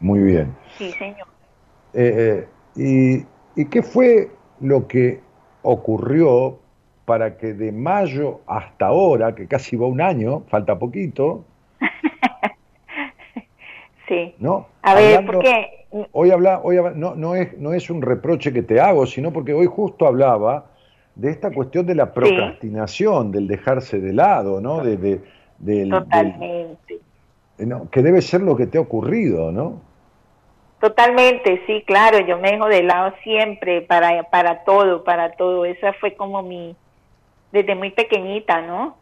Muy bien. Sí, señor. Eh, eh, y, ¿Y qué fue lo que ocurrió para que de mayo hasta ahora, que casi va un año, falta poquito, sí. ¿no? A ver, porque... Hoy habla, hoy no, no, es, no es un reproche que te hago, sino porque hoy justo hablaba de esta cuestión de la procrastinación, del dejarse de lado, ¿no? De, de del, Totalmente. no, que debe ser lo que te ha ocurrido, ¿no? Totalmente, sí, claro, yo me dejo de lado siempre para, para todo, para todo. Esa fue como mi, desde muy pequeñita, ¿no?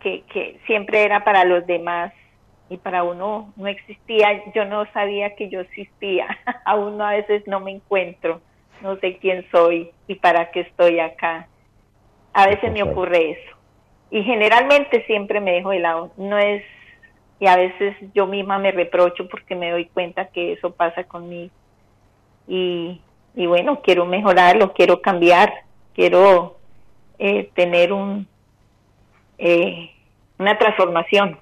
Que, que siempre era para los demás y para uno no existía, yo no sabía que yo existía, [laughs] aún a veces no me encuentro, no sé quién soy y para qué estoy acá. A veces me ocurre eso. Y generalmente siempre me dejo de lado, no es y a veces yo misma me reprocho porque me doy cuenta que eso pasa conmigo. Y, y bueno, quiero mejorarlo, quiero cambiar, quiero eh, tener un, eh, una transformación.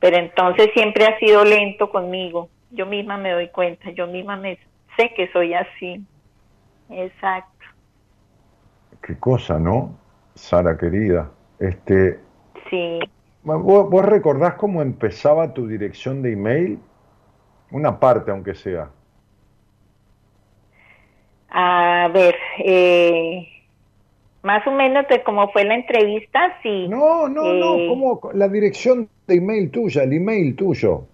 Pero entonces siempre ha sido lento conmigo. Yo misma me doy cuenta, yo misma me sé que soy así. Exacto. Qué cosa, ¿no? Sara querida. Este, sí. ¿Vos, recordás cómo empezaba tu dirección de email? Una parte, aunque sea. A ver, eh, más o menos de cómo fue la entrevista, sí. No, no, no, eh, como la dirección de email tuya, el email tuyo.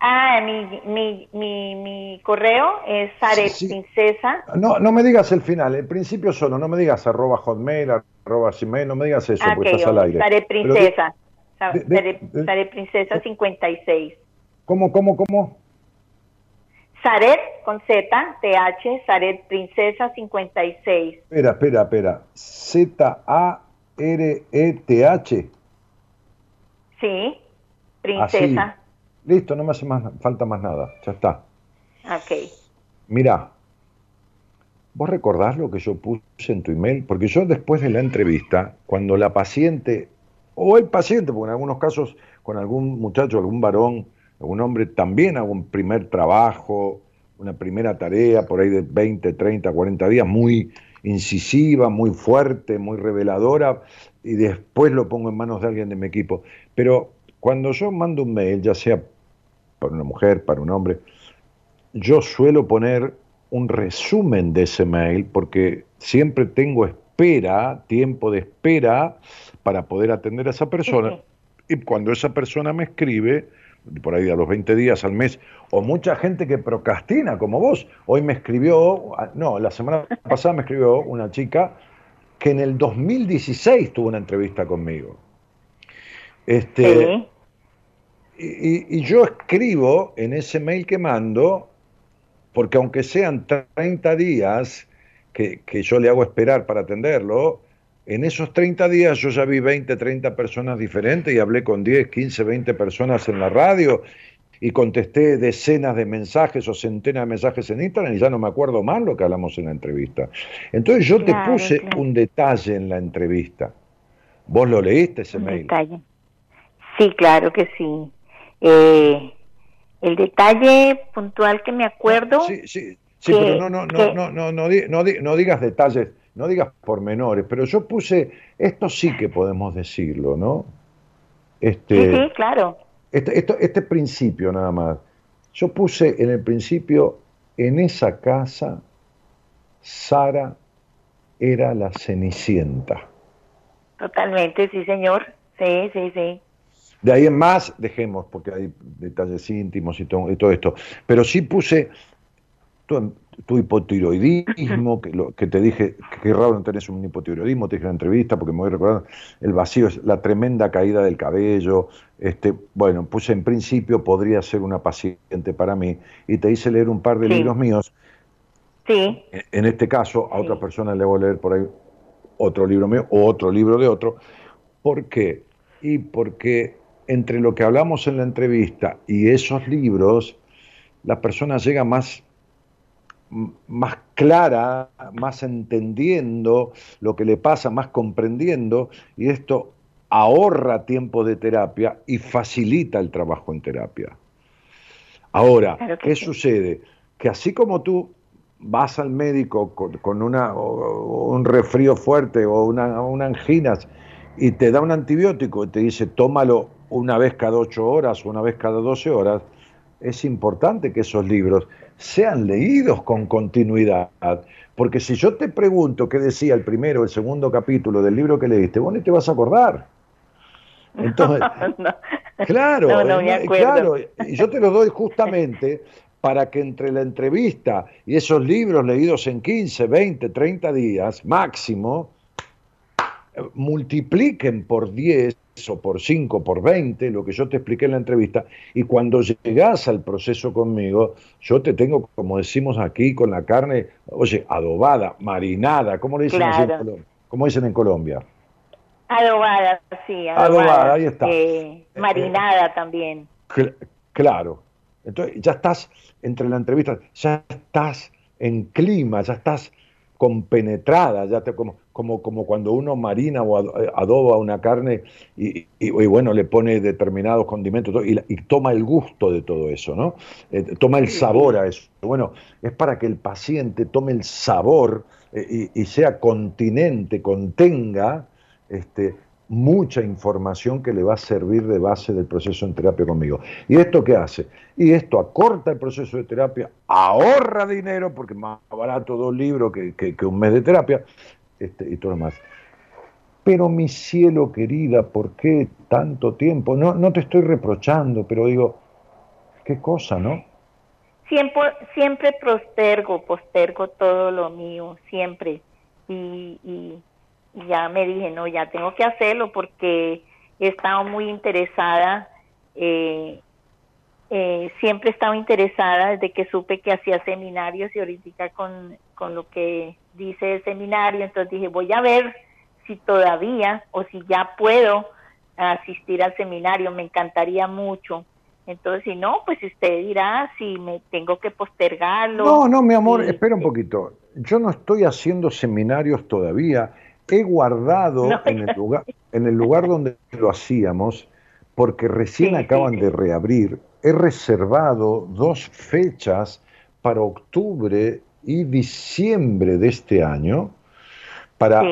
Ah, mi, mi, mi, mi correo es Saret Princesa. No, no me digas el final, el principio solo, no me digas arroba hotmail, arroba gmail, no me digas eso, ah, porque estás al aire. Saret Princesa. Saret Princesa 56. ¿Cómo, cómo, cómo? Saret con Z, TH, Saret Princesa 56. Espera, espera, espera. Z-A-R-E-T-H. Sí, Princesa. Listo, no me hace más, falta más nada. Ya está. Ok. Mira, ¿vos recordás lo que yo puse en tu email? Porque yo después de la entrevista, cuando la paciente o el paciente, porque en algunos casos con algún muchacho, algún varón, algún hombre también hago un primer trabajo, una primera tarea por ahí de 20, 30, 40 días, muy incisiva, muy fuerte, muy reveladora, y después lo pongo en manos de alguien de mi equipo. Pero cuando yo mando un mail, ya sea para una mujer, para un hombre, yo suelo poner un resumen de ese mail porque siempre tengo espera, tiempo de espera para poder atender a esa persona. Y cuando esa persona me escribe, por ahí a los 20 días al mes, o mucha gente que procrastina como vos. Hoy me escribió, no, la semana pasada me escribió una chica que en el 2016 tuvo una entrevista conmigo. Este, y, yo escribo en ese mail que mando, porque aunque sean 30 días que, que yo le hago esperar para atenderlo, en esos 30 días yo ya vi 20, 30 personas diferentes y hablé con 10, 15, 20 personas en la radio y contesté decenas de mensajes o centenas de mensajes en Instagram y ya no me acuerdo más lo que hablamos en la entrevista. Entonces yo te puse un detalle en la entrevista. ¿Vos lo leíste ese mail? Sí, claro que sí. Eh, el detalle puntual que me acuerdo. Sí, sí, sí pero no, no, no, no, no, no, no, digas detalles, no digas pormenores, pero yo puse, esto sí que podemos decirlo, ¿no? Este, sí, sí, claro. Este, este principio nada más. Yo puse en el principio, en esa casa, Sara era la cenicienta. Totalmente, sí, señor. Sí, sí, sí. De ahí en más, dejemos, porque hay detalles íntimos y todo, y todo esto. Pero sí puse tu hipotiroidismo, que, lo, que te dije, que raro no tenés un hipotiroidismo, te dije en la entrevista, porque me voy recordando, el vacío es la tremenda caída del cabello. Este, bueno, puse en principio podría ser una paciente para mí, y te hice leer un par de libros míos. Sí. En este caso, a otra persona le voy a leer por ahí otro libro mío o otro libro de otro. ¿Por qué? Y porque entre lo que hablamos en la entrevista y esos libros, la persona llega más, más clara, más entendiendo lo que le pasa, más comprendiendo, y esto ahorra tiempo de terapia y facilita el trabajo en terapia. Ahora, ¿qué sucede? Que así como tú vas al médico con, una, un resfrío fuerte o una, una angina y te da un antibiótico y te dice tómalo una vez cada ocho horas o una vez cada doce horas, es importante que esos libros sean leídos con continuidad. Porque si yo te pregunto qué decía el primero o el segundo capítulo del libro que leíste, vos ni te vas a acordar. [laughs] Entonces, claro, claro, y yo te lo doy justamente para que entre la entrevista y esos libros leídos en 15, 20, 30 días máximo, multipliquen por 10 o por 5, por 20, lo que yo te expliqué en la entrevista, y cuando llegas al proceso conmigo, yo te tengo, como decimos aquí, con la carne, oye, adobada, marinada, ¿cómo le dicen, en, Colombia? ¿Cómo dicen en Colombia? Adobada, sí, adobada. ahí está. Eh, marinada también. claro. Entonces, ya estás entre la entrevista, ya estás en clima, ya estás compenetrada, ya te, como, como, como cuando uno marina o adoba una carne y, bueno, le pone determinados condimentos y, toma el gusto de todo eso, ¿no? Eh, toma el sabor a eso. Bueno, es para que el paciente tome el sabor eh, y, sea continente, contenga este, mucha información que le va a servir de base del proceso en terapia conmigo. ¿Y esto qué hace? Y esto acorta el proceso de terapia, ahorra dinero, porque es más barato dos libros que, que, un mes de terapia, este, y todo lo más. Pero mi cielo querida, ¿por qué tanto tiempo? No, no te estoy reprochando, pero digo, qué cosa, ¿no? Siempre, siempre postergo, postergo todo lo mío, siempre. y, y ya me dije, no, ya tengo que hacerlo porque he estado muy interesada, eh, eh, siempre he estado interesada desde que supe que hacía seminarios y ahorita con, con lo que dice el seminario, entonces dije, voy a ver si todavía o si ya puedo asistir al seminario, me encantaría mucho. Entonces, si no, pues usted dirá si me tengo que postergarlo. No, no, mi amor, espera un poquito. Yo no estoy haciendo seminarios todavía he guardado [laughs] en, el lugar, en el lugar donde lo hacíamos, porque recién acaban de reabrir, he reservado dos fechas para octubre y diciembre de este año para,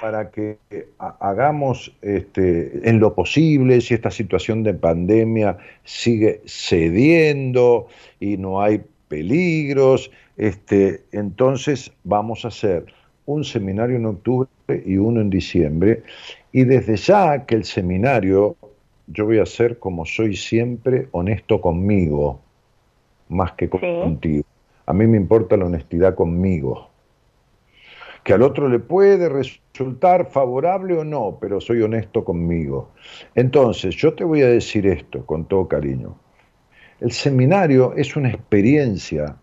para que hagamos este, en lo posible, si esta situación de pandemia sigue cediendo y no hay peligros, este, entonces vamos a hacer un seminario en octubre y uno en diciembre. Y desde ya que el seminario, yo voy a ser como soy siempre, honesto conmigo, más que contigo. A mí me importa la honestidad conmigo. Que al otro le puede resultar favorable o no, pero soy honesto conmigo. Entonces, yo te voy a decir esto con todo cariño. El seminario es una experiencia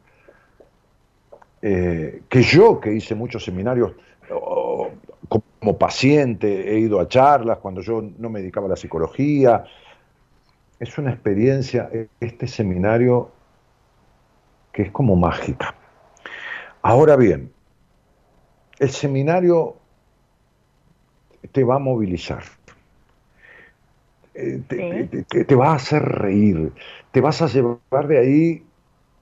eh, que yo, que hice muchos seminarios como paciente, he ido a charlas cuando yo no me dedicaba a la psicología, es una experiencia, este seminario, que es como mágica. Ahora bien, el seminario te va a movilizar, eh, te, te, va a hacer reír, te vas a llevar de ahí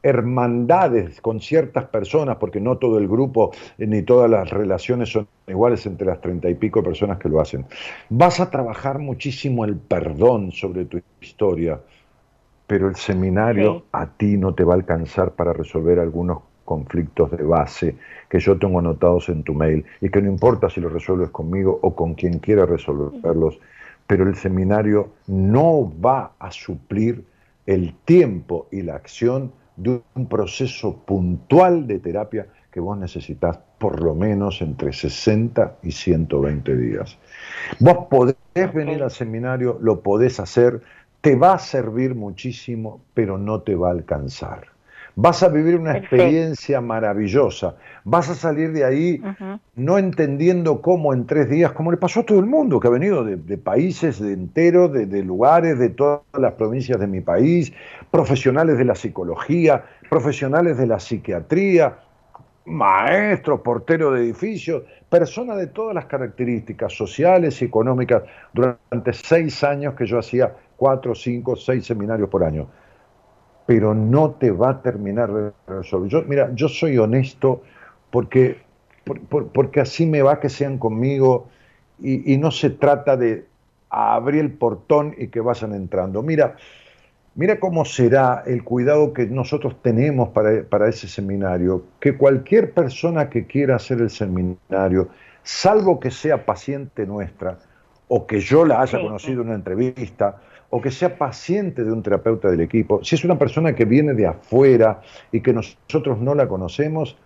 hermandades con ciertas personas, porque no todo el grupo eh, ni todas las relaciones son iguales entre las treinta y pico personas que lo hacen. Vas a trabajar muchísimo el perdón sobre tu historia, pero el seminario a ti no te va a alcanzar para resolver algunos conflictos de base que yo tengo anotados en tu mail y que no importa si los resuelves conmigo o con quien quiera resolverlos, pero el seminario no va a suplir el tiempo y la acción de un proceso puntual de terapia que vos necesitas por lo menos entre 60 y 120 días. Vos podés venir al seminario, lo podés hacer, te va a servir muchísimo, pero no te va a alcanzar. Vas a vivir una experiencia maravillosa. Vas a salir de ahí no entendiendo cómo en tres días, como le pasó a todo el mundo que ha venido de, países de enteros, de, de, lugares, de todas las provincias de mi país, profesionales de la psicología, profesionales de la psiquiatría, maestros, porteros de edificios, personas de todas las características sociales y económicas durante seis años que yo hacía cuatro, cinco, seis seminarios por año pero no te va a terminar de resolver. Yo, mira, yo soy honesto porque, porque así me va que sean conmigo y, no se trata de abrir el portón y que vayan entrando. Mira, mira cómo será el cuidado que nosotros tenemos para, para ese seminario, que cualquier persona que quiera hacer el seminario, salvo que sea paciente nuestra, o que yo la haya conocido en una entrevista, o que sea paciente de un terapeuta del equipo, si es una persona que viene de afuera y que nosotros no la conocemos,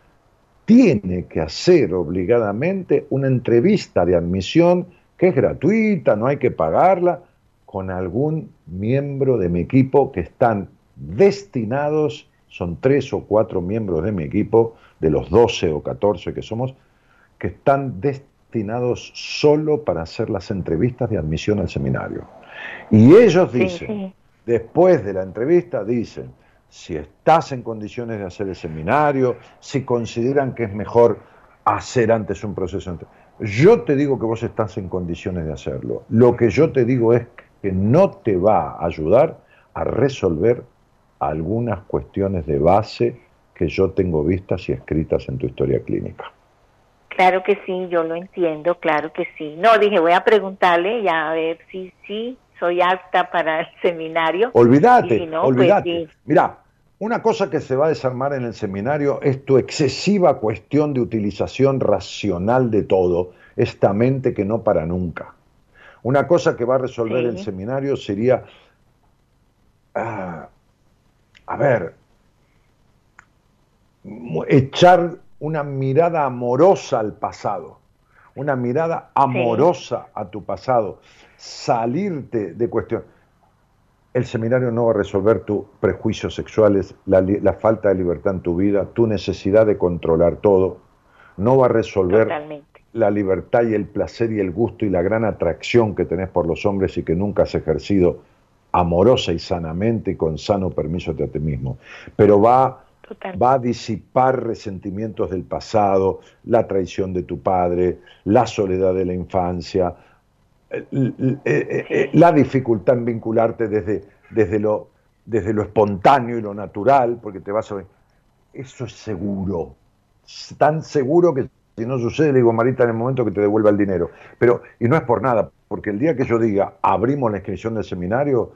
tiene que hacer obligadamente una entrevista de admisión que es gratuita, no hay que pagarla, con algún miembro de mi equipo que están destinados, son tres o cuatro miembros de mi equipo, de los 12 o 14 que somos, que están destinados solo para hacer las entrevistas de admisión al seminario. Y ellos dicen, después de la entrevista, dicen, si estás en condiciones de hacer el seminario, si consideran que es mejor hacer antes un proceso. Yo te digo que vos estás en condiciones de hacerlo. Lo que yo te digo es que no te va a ayudar a resolver algunas cuestiones de base que yo tengo vistas y escritas en tu historia clínica. Claro que sí, yo lo entiendo, claro que sí. No, dije, voy a preguntarle ya a ver si sí soy apta para el seminario. Olvídate, pues olvídate. Mira, una cosa que se va a desarmar en el seminario es tu excesiva cuestión de utilización racional de todo, esta mente que no para nunca. Una cosa que va a resolver el seminario sería, ah, a ver, echar una mirada amorosa al pasado, una mirada amorosa a tu pasado salirte de cuestión. El seminario no va a resolver tus prejuicios sexuales, la, falta de libertad en tu vida, tu necesidad de controlar todo. No va a resolver la libertad y el placer y el gusto y la gran atracción que tenés por los hombres y que nunca has ejercido amorosa y sanamente y con sano permiso de ti mismo. Pero va, va a disipar resentimientos del pasado, la traición de tu padre, la soledad de la infancia, la dificultad en vincularte desde, desde, lo, desde lo espontáneo y lo natural, porque te vas a. Eso es seguro. tan seguro que si no sucede, le digo Marita en el momento que te devuelva el dinero. Pero, y no es por nada, porque el día que yo diga abrimos la inscripción del seminario,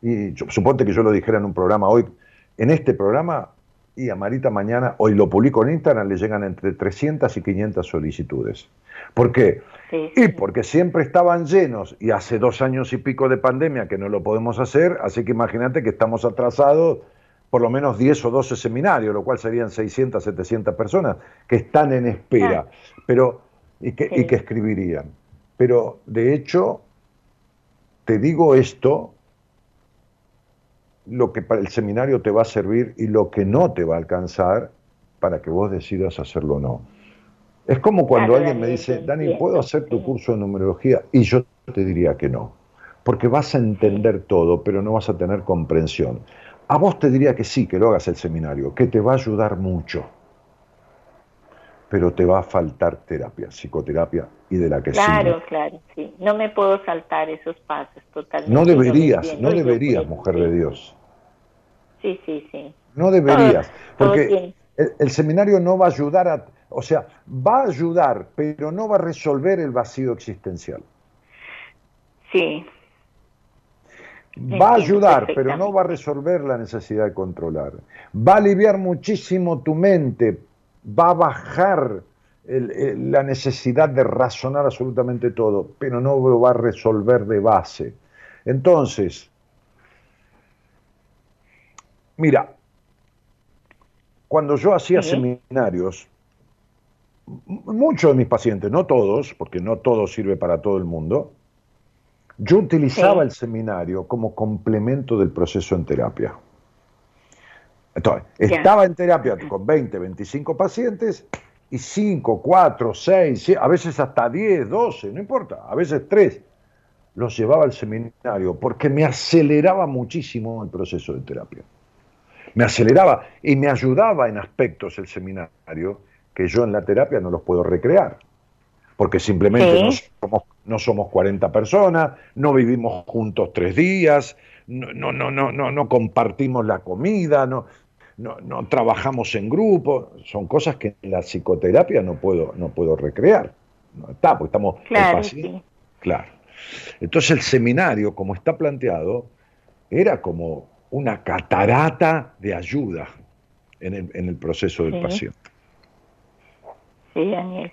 y suponte que yo lo dijera en un programa hoy, en este programa Y a Marita mañana, hoy lo publico en Instagram, le llegan entre 300 y 500 solicitudes. ¿Por qué? Sí, Y porque siempre estaban llenos y hace dos años y pico de pandemia que no lo podemos hacer, así que imagínate que estamos atrasados por lo menos 10 o 12 seminarios, lo cual serían 600, 700 personas que están en espera pero, y, que, y que escribirían. Pero de hecho, te digo esto, lo que para el seminario te va a servir y lo que no te va a alcanzar para que vos decidas hacerlo o no. Es como cuando alguien me dice, Dani, ¿puedo hacer tu curso de numerología? Y yo te diría que no, porque vas a entender todo, pero no vas a tener comprensión. A vos te diría que sí, que lo hagas el seminario, que te va a ayudar mucho, pero te va a faltar terapia, psicoterapia y de la que Claro, sigue. claro, sí. No me puedo saltar esos pasos totalmente. No deberías, no deberías, mujer de Dios. Sí, sí, sí. No deberías, porque el, el seminario no va a ayudar a, o sea, va a ayudar, pero no va a resolver el vacío existencial. Sí, Va a ayudar, pero no va a resolver la necesidad de controlar. Va a aliviar muchísimo tu mente, va a bajar el- el- la necesidad de razonar absolutamente todo, pero no lo va a resolver de base. Entonces, mira, cuando yo hacía Sí. seminarios, muchos de mis pacientes, no todos, porque no todo sirve para todo el mundo, yo utilizaba Sí. el seminario como complemento del proceso en terapia. Entonces, estaba en terapia con 20, 25 pacientes y 5, 4, 6, a veces hasta 10, 12, no importa, a veces 3, los llevaba al seminario porque me aceleraba muchísimo el proceso de terapia. Me aceleraba y me ayudaba en aspectos el seminario que yo en la terapia no los puedo recrear. Porque simplemente Sí. no, somos, no somos 40 personas, no vivimos juntos tres días, no, no, no, no, no, no compartimos la comida, no, no, no trabajamos en grupo. Son cosas que en la psicoterapia no puedo, no puedo recrear. No está, porque estamos claro, sí. Claro. Entonces el seminario, como está planteado, era como una catarata de ayuda en el, en el proceso del Sí. paciente. Sí, Daniel.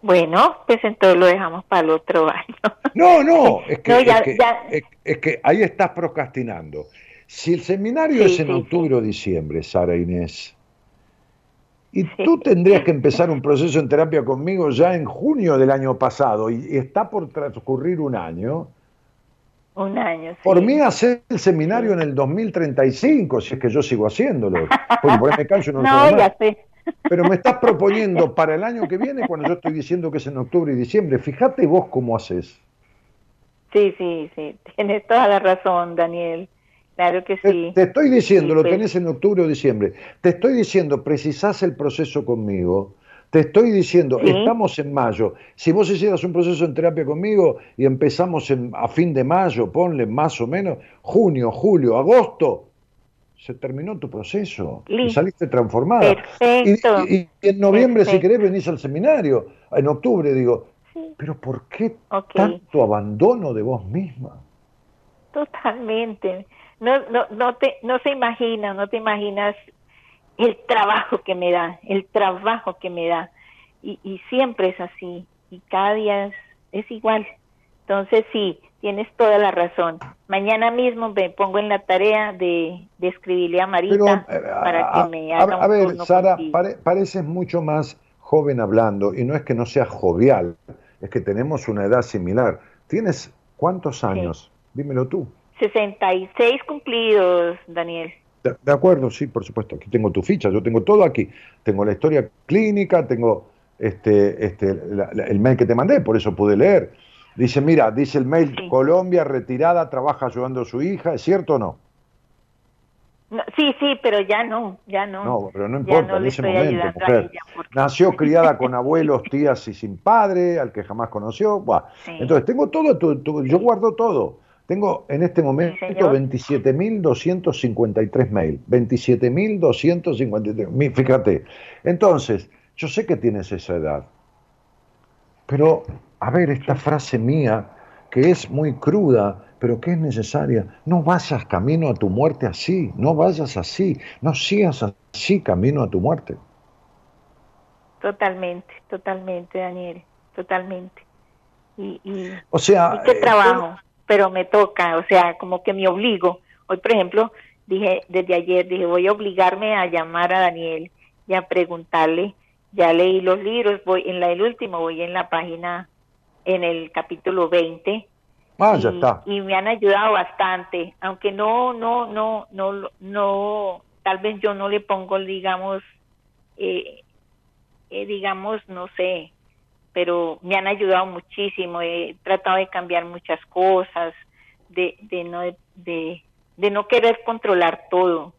Bueno, pues entonces lo dejamos para el otro [laughs] año. No, no, es que, No, ya- es, que ya- es- es que ahí estás procrastinando. Si el seminario Sí, es en sí, octubre o diciembre, Sara Inés, y tú tendrías que empezar un proceso en terapia conmigo ya en junio del año pasado y, y está por transcurrir un año, Un año. Por mí hacer el seminario en el 2035, si es que yo sigo haciéndolo. Porque por ahí me canso y no, [laughs] No, ya sé. Pero me estás proponiendo para el año que viene cuando yo estoy diciendo que es en octubre y diciembre. Fíjate vos cómo haces. Sí, sí, sí. Tienes toda la razón, Daniel. Claro que Te, sí. te estoy diciendo, Sí, lo pues. tenés en octubre o diciembre. Te estoy diciendo, precisás el proceso conmigo. Te estoy diciendo, Sí. estamos en mayo. Si vos hicieras un proceso en terapia conmigo y empezamos en- a fin de mayo, ponle más o menos, junio, julio, agosto, se terminó tu proceso. Y saliste transformada. Perfecto. Y, y- y en noviembre, si querés, venís al seminario. En octubre, digo, Sí, pero ¿por qué tanto abandono de vos misma? totalmente. No, no, no te, no se imagina, no te imaginas el trabajo que me da, el trabajo que me da. Y, y siempre es así. Y cada día es, es igual. Entonces sí, tienes toda la razón. Mañana mismo me pongo en la tarea de, de escribirle a Marita Pero, eh, para a, que me a- haga a un ver, turno Sara, pare- pareces mucho más joven hablando, y no es que no seas jovial, es que tenemos una edad similar. ¿Tienes cuántos años? Dímelo tú. 66 cumplidos, Daniel. De, de acuerdo, sí, por supuesto. Aquí tengo tu ficha, yo tengo todo aquí. Tengo la historia clínica, tengo este, este, la- la- el mail que te mandé, por eso pude leer. Dice, mira, dice el mail, Sí. Colombia, retirada, trabaja ayudando a su hija, ¿es cierto o no? No, sí, sí, pero ya no, ya no. No, pero no importa, no en ese momento, mujer. porque- Nació [laughs] criada con abuelos, tías y sin padre, al que jamás conoció. Buah. Sí. Entonces, tengo todo, yo guardo todo. Tengo en este momento señor. 27.253 mail. 27.253. Mi- Fíjate. Entonces, yo sé que tienes esa edad. Pero, a ver, esta frase mía que es muy cruda, pero que es necesaria. No vayas camino a tu muerte así, no vayas así, no sigas así camino a tu muerte. Totalmente, totalmente, Daniel, totalmente. Y, y, O sea, y qué eh, trabajo, pero me toca, o sea, como que me obligo. Hoy, por ejemplo, dije, desde ayer, dije, voy a obligarme a llamar a Daniel y a preguntarle, ya leí los libros, voy en la, el último, voy en la página, en el capítulo 20, ah, y, ya está. y me han ayudado bastante, aunque no, no, no, no, no, tal vez yo no le pongo, digamos, eh, eh, digamos, no sé, pero me han ayudado muchísimo, he tratado de cambiar muchas cosas, de, de no, de, de no querer controlar todo,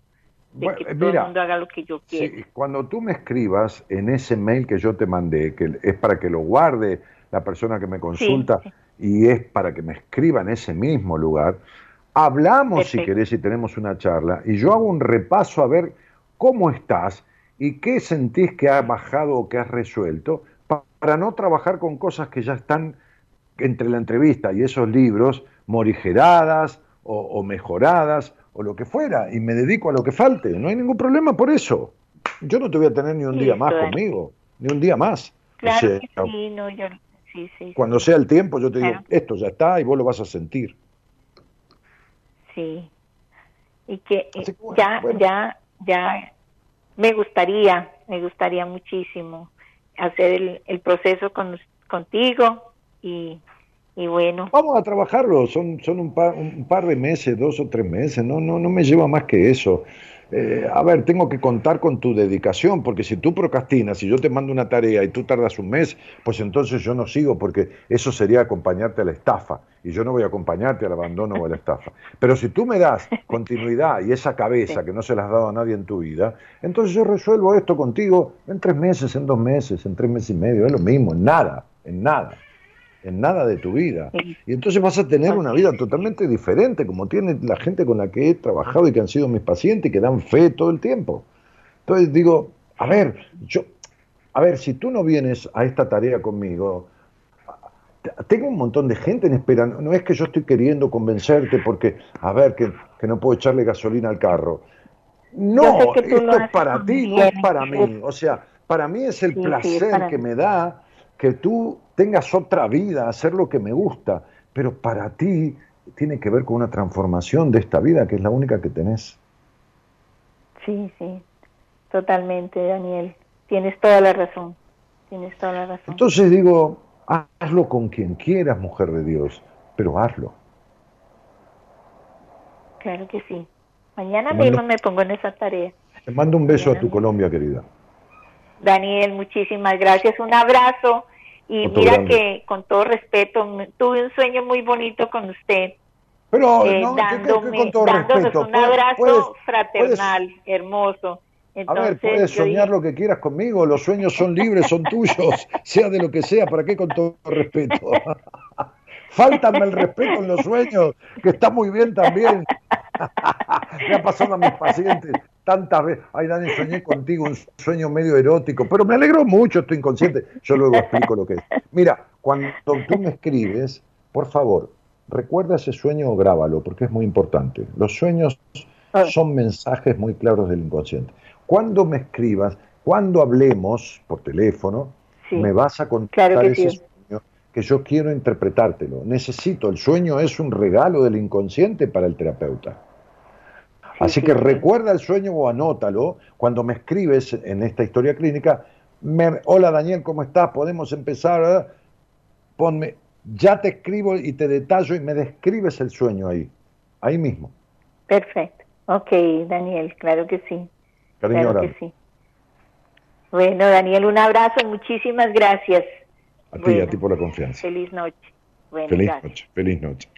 de Bueno, que eh, todo mira, el mundo haga lo que yo quiero. Sí, cuando tú me escribas en ese mail que yo te mandé, que es para que lo guarde la persona que me consulta sí. y es para que me escriba en ese mismo lugar, hablamos si querés y tenemos una charla y yo hago un repaso a ver cómo estás y qué sentís que ha bajado o que has resuelto pa- para no trabajar con cosas que ya están entre la entrevista y esos libros morigeradas o, o mejoradas o lo que fuera y me dedico a lo que falte. No hay ningún problema por eso. Yo no te voy a tener ni un día más conmigo, ni un día más. O Claro sea, que sí, no, yo, sí, sí, Cuando sea el tiempo, yo te digo, esto ya está y vos lo vas a sentir. sí. Y que eh, que bueno, ya, bueno. ya, ya me gustaría, me gustaría muchísimo hacer el, el proceso con, contigo y, y bueno, Vamos a trabajarlo, son, son un, par, un par de meses, dos o tres meses, no, no, no me lleva más que eso. Eh, a ver, tengo que contar con tu dedicación, porque si tú procrastinas, si yo te mando una tarea y tú tardas un mes, pues entonces yo no sigo, porque eso sería acompañarte a la estafa, y yo no voy a acompañarte al abandono o a la estafa. Pero si tú me das continuidad y esa cabeza que no se la has dado a nadie en tu vida, entonces yo resuelvo esto contigo en tres meses, en dos meses, en tres meses y medio, es lo mismo, en nada, en nada en nada de tu vida. Y entonces vas a tener una vida totalmente diferente, como tiene la gente con la que he trabajado y que han sido mis pacientes y que dan fe todo el tiempo. Entonces digo, a ver, yo, a ver, si tú no vienes a esta tarea conmigo, tengo un montón de gente en espera. No no es que yo estoy queriendo convencerte porque, a ver, que, que no puedo echarle gasolina al carro. No, esto lo es para ti, no es para mí. O sea, para mí es el Sí, placer que mí. me da que tú tengas otra vida, hacer lo que me gusta, pero para ti tiene que ver con una transformación de esta vida que es la única que tenés. sí, sí, totalmente, Daniel. Tienes toda la razón, tienes toda la razón. Entonces digo, hazlo con quien quieras, mujer de Dios, pero hazlo. Claro que sí. Mañana mando- mismo me pongo en esa tarea. Te mando un beso a tu. Colombia, querida. Daniel, muchísimas gracias. Un abrazo. Y Otro mira grande. que, con todo respeto, tuve un sueño muy bonito con usted, Pero eh, no, que- que- que dándome, con dándonos respeto, un abrazo puedes- fraternal, hermoso. A Entonces, ver, puedes soñar dije, lo que quieras conmigo, los sueños son libres, son tuyos, [laughs] sea de lo que sea, ¿para qué con todo respeto? [laughs] Fáltame el respeto en los sueños, que está muy bien también. Me ha pasado a mis pacientes tantas veces. Ay, Dani, soñé contigo un sueño medio erótico, pero me alegró mucho, estoy inconsciente. Yo luego explico lo que es. Mira, cuando tú me escribes, por favor, recuerda ese sueño o grábalo, porque es muy importante. Los sueños Ah. son mensajes muy claros del inconsciente. Cuando me escribas, cuando hablemos por teléfono, Sí. me vas a contar Claro ese sí. sueño que yo quiero interpretártelo. Necesito, el sueño es un regalo del inconsciente para el terapeuta. Así sí, que recuerda el sueño o anótalo. Cuando me escribes en esta historia clínica, me- hola Daniel, ¿cómo estás? ¿Podemos empezar? Ponme, ya te escribo y te detallo y me describes el sueño ahí, ahí mismo. perfecto. Ok, Daniel, claro que sí. Cariño Claro grande. que sí. Bueno, Daniel, un abrazo, muchísimas gracias. A ti, Bueno. a ti por la confianza. Feliz noche. Bueno, Feliz gracias. noche, feliz noche.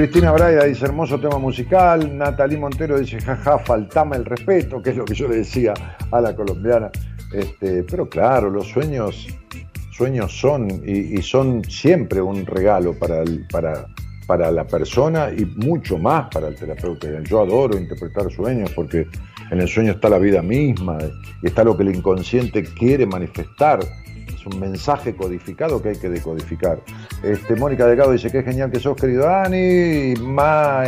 Cristina Braida dice, hermoso tema musical. Natalie Montero dice, jaja, faltame el respeto, que es lo que yo le decía a la colombiana. Este, pero claro, los sueños, sueños son y, son siempre un regalo para, para, para la persona y mucho más para el terapeuta. Yo adoro interpretar sueños porque en el sueño está la vida misma y está lo que el inconsciente quiere manifestar es un mensaje codificado que hay que decodificar. Este, Mónica Delgado dice que genial que sos, querido Dani. Ma,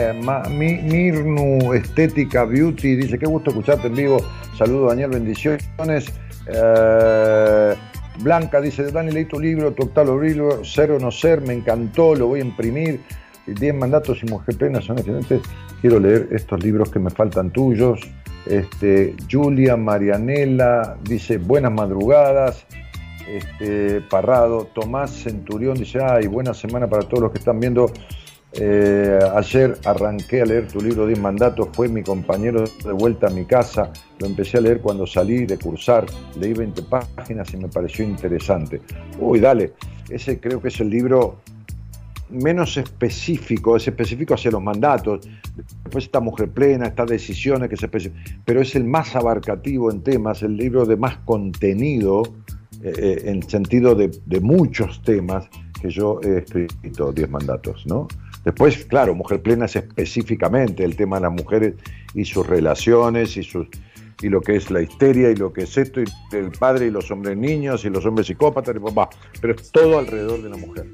Mirnu Estética Beauty dice qué gusto escucharte en vivo. Saludo Daniel, bendiciones. Eh, Blanca dice, Dani, leí tu libro, tu octavo libro, Ser o no ser, me encantó, lo voy a imprimir. Diez mandatos y mujer plena son excelentes. Quiero leer estos libros que me faltan tuyos. Este, Julia Marianela dice, buenas madrugadas este, Parrado, Tomás Centurión dice, ay, buena semana para todos los que están viendo. Eh, ayer arranqué a leer tu libro 10 mandatos, fue mi compañero de vuelta a mi casa, lo empecé a leer cuando salí de cursar, leí 20 páginas y me pareció interesante. Uy, dale, ese creo que es el libro menos específico, es específico hacia los mandatos, después está Mujer Plena, está Decisiones, que es pero es el más abarcativo en temas, el libro de más contenido, eh, en sentido de, muchos temas que yo he escrito, Diez Mandatos, ¿no? Después, claro, Mujer Plena es específicamente el tema de las mujeres y sus relaciones y sus y lo que es la histeria y lo que es esto y el padre y los hombres niños y los hombres psicópatas y papá, pero es todo alrededor de la mujer.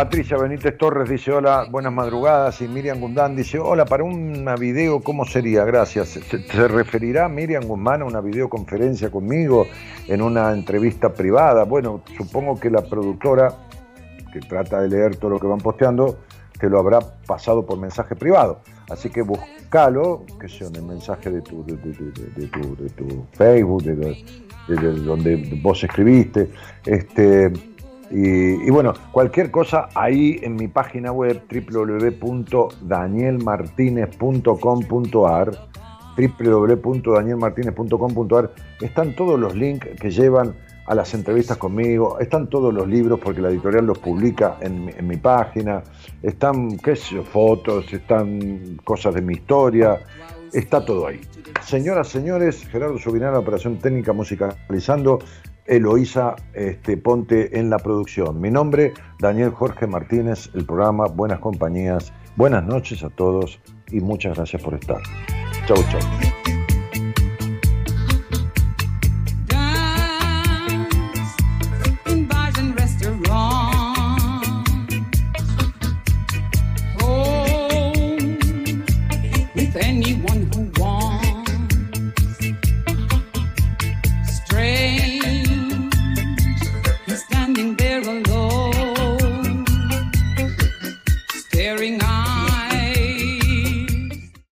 Patricia Benítez Torres dice hola, buenas madrugadas. Y Miriam Gundán dice hola, para una video, ¿cómo sería? Gracias. ¿Se, referirá Miriam Guzmán a una videoconferencia conmigo en una entrevista privada? Bueno, supongo que la productora, que trata de leer todo lo que van posteando, te lo habrá pasado por mensaje privado. Así que búscalo, que sea en el mensaje de tu, de, tu, Facebook, de, donde vos escribiste. Este, y, bueno, cualquier cosa ahí en mi página web www.danielmartinez.com.ar www.danielmartinez.com.ar están todos los links que llevan a las entrevistas conmigo, están todos los libros porque la editorial los publica en, mi página, están, qué sé fotos, están cosas de mi historia, está todo ahí. Señoras, señores, Gerardo Subirán, Operación Técnica Musicalizando, Eloísa este, Ponte en la producción. Mi nombre, Daniel Jorge Martínez, el programa Buenas Compañías. Buenas noches a todos y muchas gracias por estar. Chau, chau.